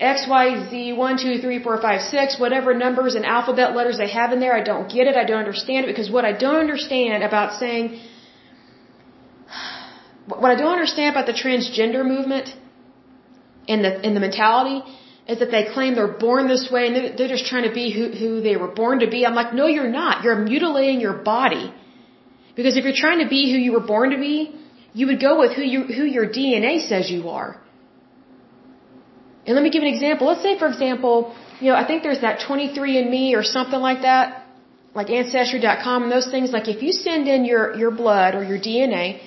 XYZ, 1, 2, 3, 4, 5, 6, whatever numbers and alphabet letters they have in there. I don't get it. I don't understand it because what I don't understand about saying, what I don't understand about the transgender movement and the, and the mentality is that they claim they're born this way and they're, they're just trying to be who, who they were born to be. I'm like, no, you're not. You're mutilating your body. Because if you're trying to be who you were born to be, you would go with who you, who your DNA says you are. And let me give an example. Let's say, for example, you know, I think there's that 23andMe or something like that, like Ancestry.com and those things. Like if you send in your, your blood or your DNA,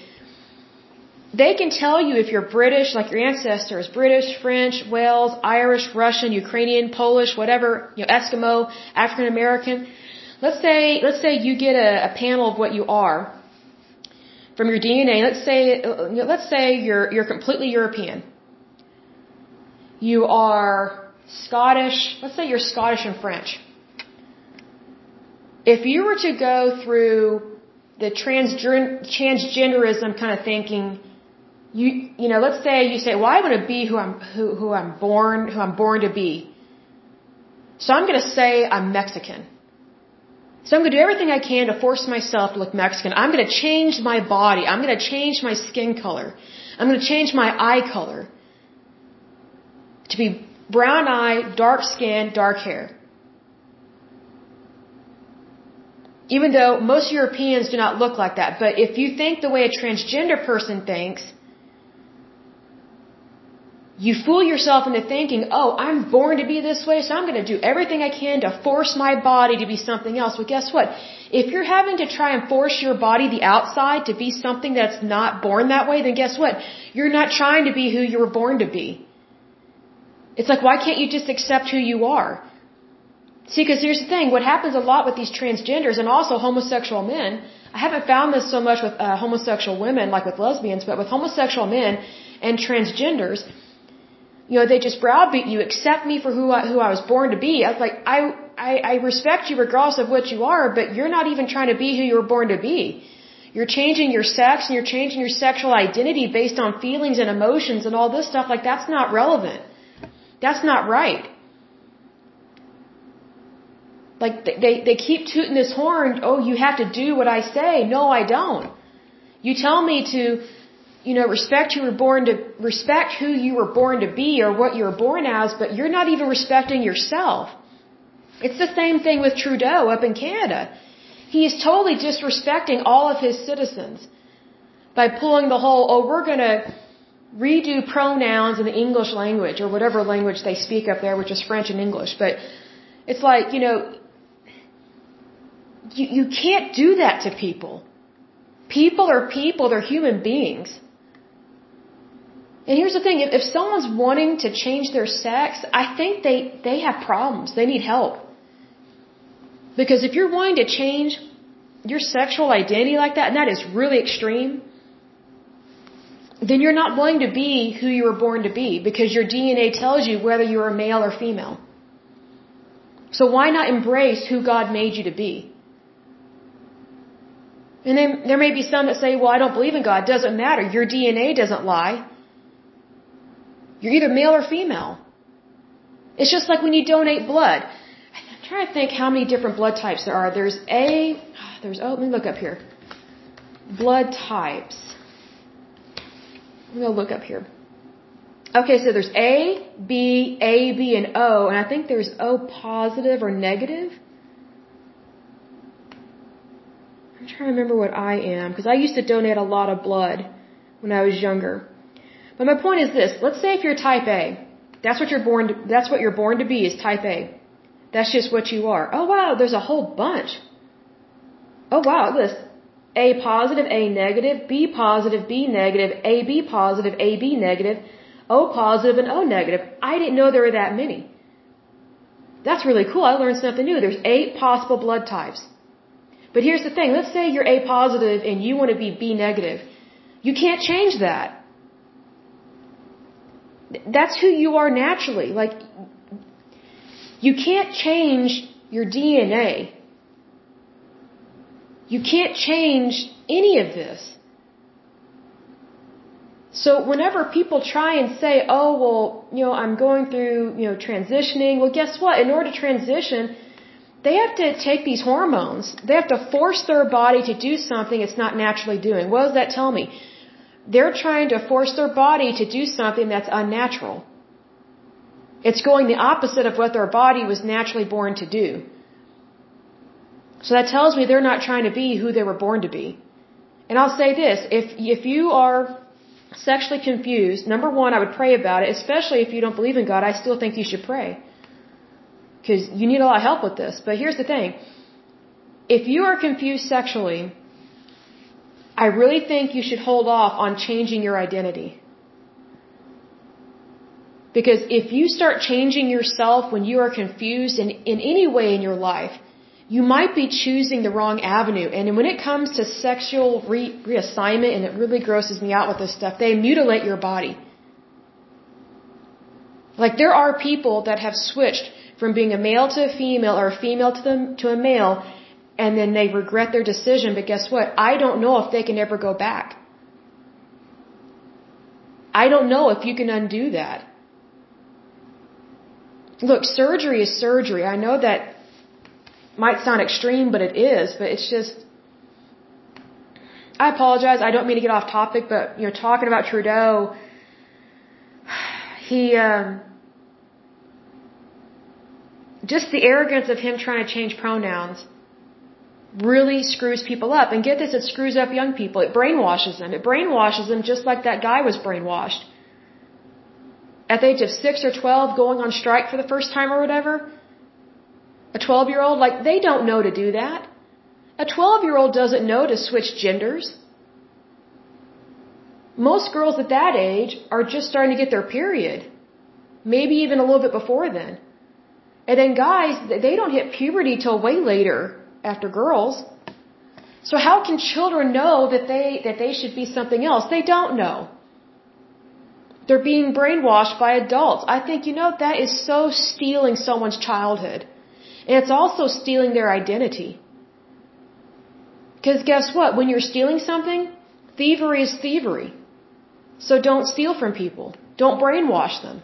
they can tell you if you're British, like your ancestor is British, French, Wales, Irish, Russian, Ukrainian, Polish, whatever, you know, Eskimo, African American. Let's say, let's say you get a, a panel of what you are from your DNA. Let's say, let's say you're, you're completely European you are Scottish, let's say you're Scottish and French. If you were to go through the transgenderism kind of thinking, you you know, let's say you say, well, I want to be who I'm who who I'm born who I'm born to be. So I'm going to say I'm Mexican. So I'm going to do everything I can to force myself to look Mexican. I'm going to change my body. I'm going to change my skin color. I'm going to change my eye color to be brown eyed, dark skin, dark hair. Even though most Europeans do not look like that. But if you think the way a transgender person thinks, you fool yourself into thinking, oh, I'm born to be this way, so I'm going to do everything I can to force my body to be something else. Well, guess what? If you're having to try and force your body, the outside, to be something that's not born that way, then guess what? You're not trying to be who you were born to be. It's like, why can't you just accept who you are? See, because here's the thing, what happens a lot with these transgenders and also homosexual men, I haven't found this so much with uh, homosexual women like with lesbians, but with homosexual men and transgenders, you know, they just browbeat you, accept me for who I, who I was born to be. I was like, I, I, I respect you regardless of what you are, but you're not even trying to be who you were born to be. You're changing your sex and you're changing your sexual identity based on feelings and emotions and all this stuff. Like, that's not relevant. That's not right. Like they, they keep tooting this horn, oh, you have to do what I say. No, I don't. You tell me to, you know, respect you were born to, respect who you were born to be or what you were born as, but you're not even respecting yourself. It's the same thing with Trudeau up in Canada. He is totally disrespecting all of his citizens by pulling the whole, oh, we're gonna, redo pronouns in the English language or whatever language they speak up there, which is French and English. But it's like, you know, you, you can't do that to people. People are people, they're human beings. And here's the thing, if, if someone's wanting to change their sex, I think they, they have problems. They need help. Because if you're wanting to change your sexual identity like that, and that is really extreme, then you're not willing to be who you were born to be because your DNA tells you whether you're a male or female. So why not embrace who God made you to be? And then there may be some that say, well, I don't believe in God. Doesn't matter. Your DNA doesn't lie. You're either male or female. It's just like when you donate blood. I'm trying to think how many different blood types there are. There's A, there's, oh, let me look up here. Blood types. I'm going to look up here. Okay, so there's A, B, A, B, and O, and I think there's O positive or negative. I'm trying to remember what I am, because I used to donate a lot of blood when I was younger. But my point is this, let's say if you're type A, that's what you're born to, that's what you're born to be is type A. That's just what you are. Oh wow, there's a whole bunch. Oh wow, this A positive, A negative, B positive, B negative, AB positive, AB negative, O positive, and O negative. I didn't know there were that many. That's really cool. I learned something new. There's eight possible blood types. But here's the thing. Let's say you're A positive and you want to be B negative. You can't change that. That's who you are naturally. Like, you can't change your DNA. You can't change any of this. So whenever people try and say, oh, well, you know, I'm going through, you know, transitioning, well, guess what? In order to transition, they have to take these hormones. They have to force their body to do something it's not naturally doing. What does that tell me? They're trying to force their body to do something that's unnatural. It's going the opposite of what their body was naturally born to do. So that tells me they're not trying to be who they were born to be. And I'll say this, if, if you are sexually confused, number one, I would pray about it, especially if you don't believe in God, I still think you should pray. Because you need a lot of help with this. But here's the thing. If you are confused sexually, I really think you should hold off on changing your identity. Because if you start changing yourself when you are confused in, in any way in your life, you might be choosing the wrong avenue. And when it comes to sexual re- reassignment, and it really grosses me out with this stuff, they mutilate your body. Like there are people that have switched from being a male to a female or a female to, the, to a male and then they regret their decision. But guess what? I don't know if they can ever go back. I don't know if you can undo that. Look, surgery is surgery. I know that might sound extreme, but it is. But it's just, I apologize. I don't mean to get off topic, but you know, talking about Trudeau, [sighs] he, um, just the arrogance of him trying to change pronouns really screws people up. And get this, it screws up young people. It brainwashes them. It brainwashes them just like that guy was brainwashed. At the age of 6 or 12, going on strike for the first time or whatever. A 12 year old, like, they don't know to do that. A 12 year old doesn't know to switch genders. Most girls at that age are just starting to get their period. Maybe even a little bit before then. And then guys, they don't hit puberty till way later after girls. So how can children know that they that they should be something else? They don't know. They're being brainwashed by adults. I think you know that is so stealing someone's childhood. And it's also stealing their identity. Because guess what? When you're stealing something, thievery is thievery. So don't steal from people. Don't brainwash them.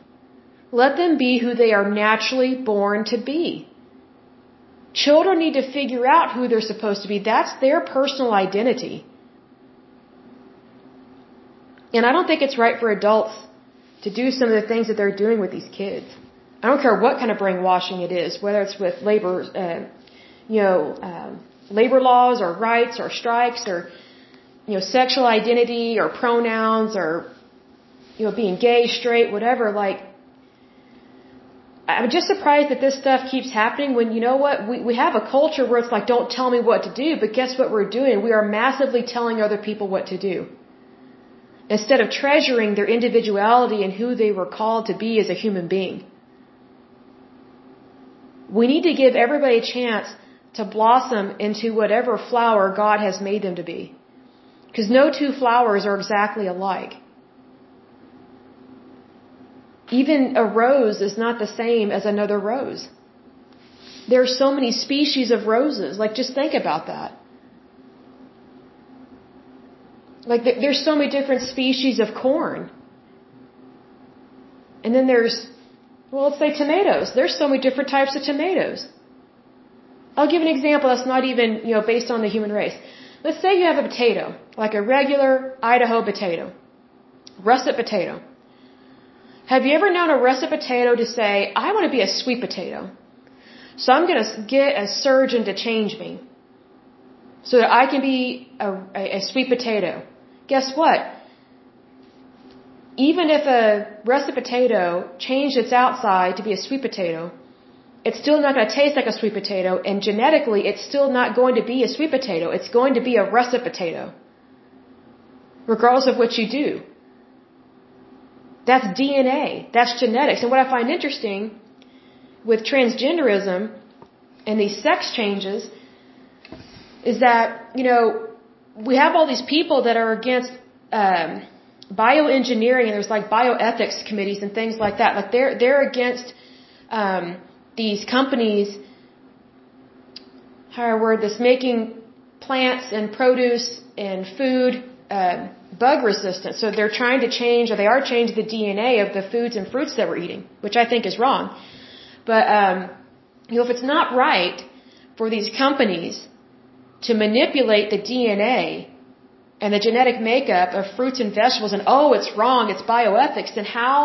Let them be who they are naturally born to be. Children need to figure out who they're supposed to be. That's their personal identity. And I don't think it's right for adults to do some of the things that they're doing with these kids. I don't care what kind of brainwashing it is, whether it's with labor, uh, you know, um, labor laws or rights or strikes or, you know, sexual identity or pronouns or, you know, being gay, straight, whatever. Like, I'm just surprised that this stuff keeps happening when, you know what, we, we have a culture where it's like, don't tell me what to do, but guess what we're doing? We are massively telling other people what to do. Instead of treasuring their individuality and who they were called to be as a human being. We need to give everybody a chance to blossom into whatever flower God has made them to be. Because no two flowers are exactly alike. Even a rose is not the same as another rose. There are so many species of roses. Like, just think about that. Like, there's so many different species of corn. And then there's, well, let's say tomatoes. There's so many different types of tomatoes. I'll give an example that's not even, you know, based on the human race. Let's say you have a potato, like a regular Idaho potato, russet potato. Have you ever known a russet potato to say, I want to be a sweet potato? So I'm going to get a surgeon to change me so that I can be a, a, a sweet potato. Guess what? Even if a russet potato changed its outside to be a sweet potato, it's still not going to taste like a sweet potato, and genetically, it's still not going to be a sweet potato. It's going to be a russet potato, regardless of what you do. That's DNA. That's genetics. And what I find interesting with transgenderism and these sex changes is that, you know, we have all these people that are against um, bioengineering and there's like bioethics committees and things like that. Like they're, they're against um, these companies, I word this, making plants and produce and food uh, bug resistant. So they're trying to change, or they are changing the DNA of the foods and fruits that we're eating, which I think is wrong. But um, you know, if it's not right for these companies to manipulate the DNA and the genetic makeup of fruits and vegetables, and oh, it's wrong, it's bioethics, then how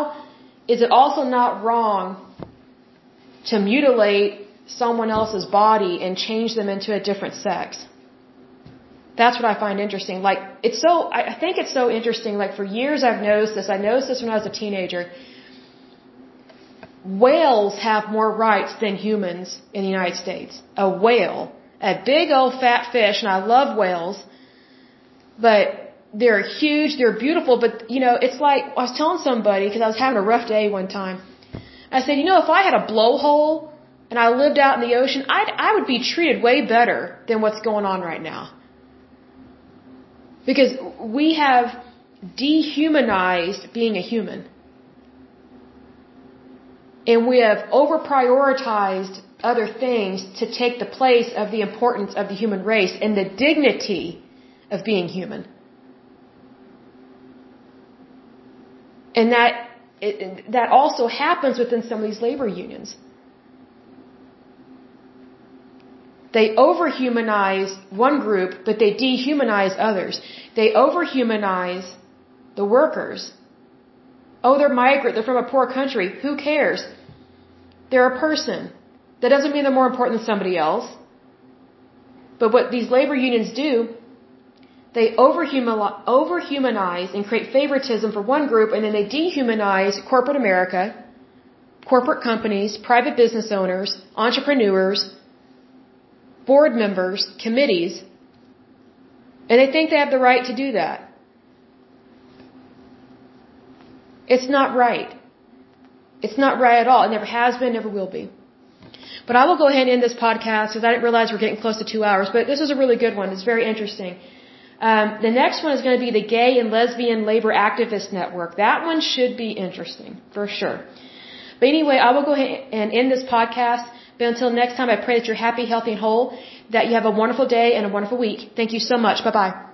is it also not wrong to mutilate someone else's body and change them into a different sex? That's what I find interesting. Like, it's so, I think it's so interesting. Like, for years I've noticed this. I noticed this when I was a teenager. Whales have more rights than humans in the United States. A whale. A big old fat fish, and I love whales. But they're huge, they're beautiful, but, you know, it's like, I was telling somebody, because I was having a rough day one time. I said, you know, if I had a blowhole and I lived out in the ocean, I'd, I would be treated way better than what's going on right now. Because we have dehumanized being a human. And we have over prioritized other things to take the place of the importance of the human race and the dignity of being human. And that, it, that also happens within some of these labor unions. They overhumanize one group, but they dehumanize others. They overhumanize the workers. Oh, they're migrant, they're from a poor country. Who cares? They're a person. That doesn't mean they're more important than somebody else. But what these labor unions do, they overhumanize and create favoritism for one group, and then they dehumanize corporate America, corporate companies, private business owners, entrepreneurs, board members, committees, and they think they have the right to do that. It's not right. It's not right at all. It never has been, never will be. But I will go ahead and end this podcast because I didn't realize we're getting close to two hours. But this was a really good one. It's very interesting. Um, the next one is going to be the Gay and Lesbian Labor Activist Network. That one should be interesting, for sure. But anyway, I will go ahead and end this podcast. But until next time, I pray that you're happy, healthy, and whole, that you have a wonderful day and a wonderful week. Thank you so much. Bye bye.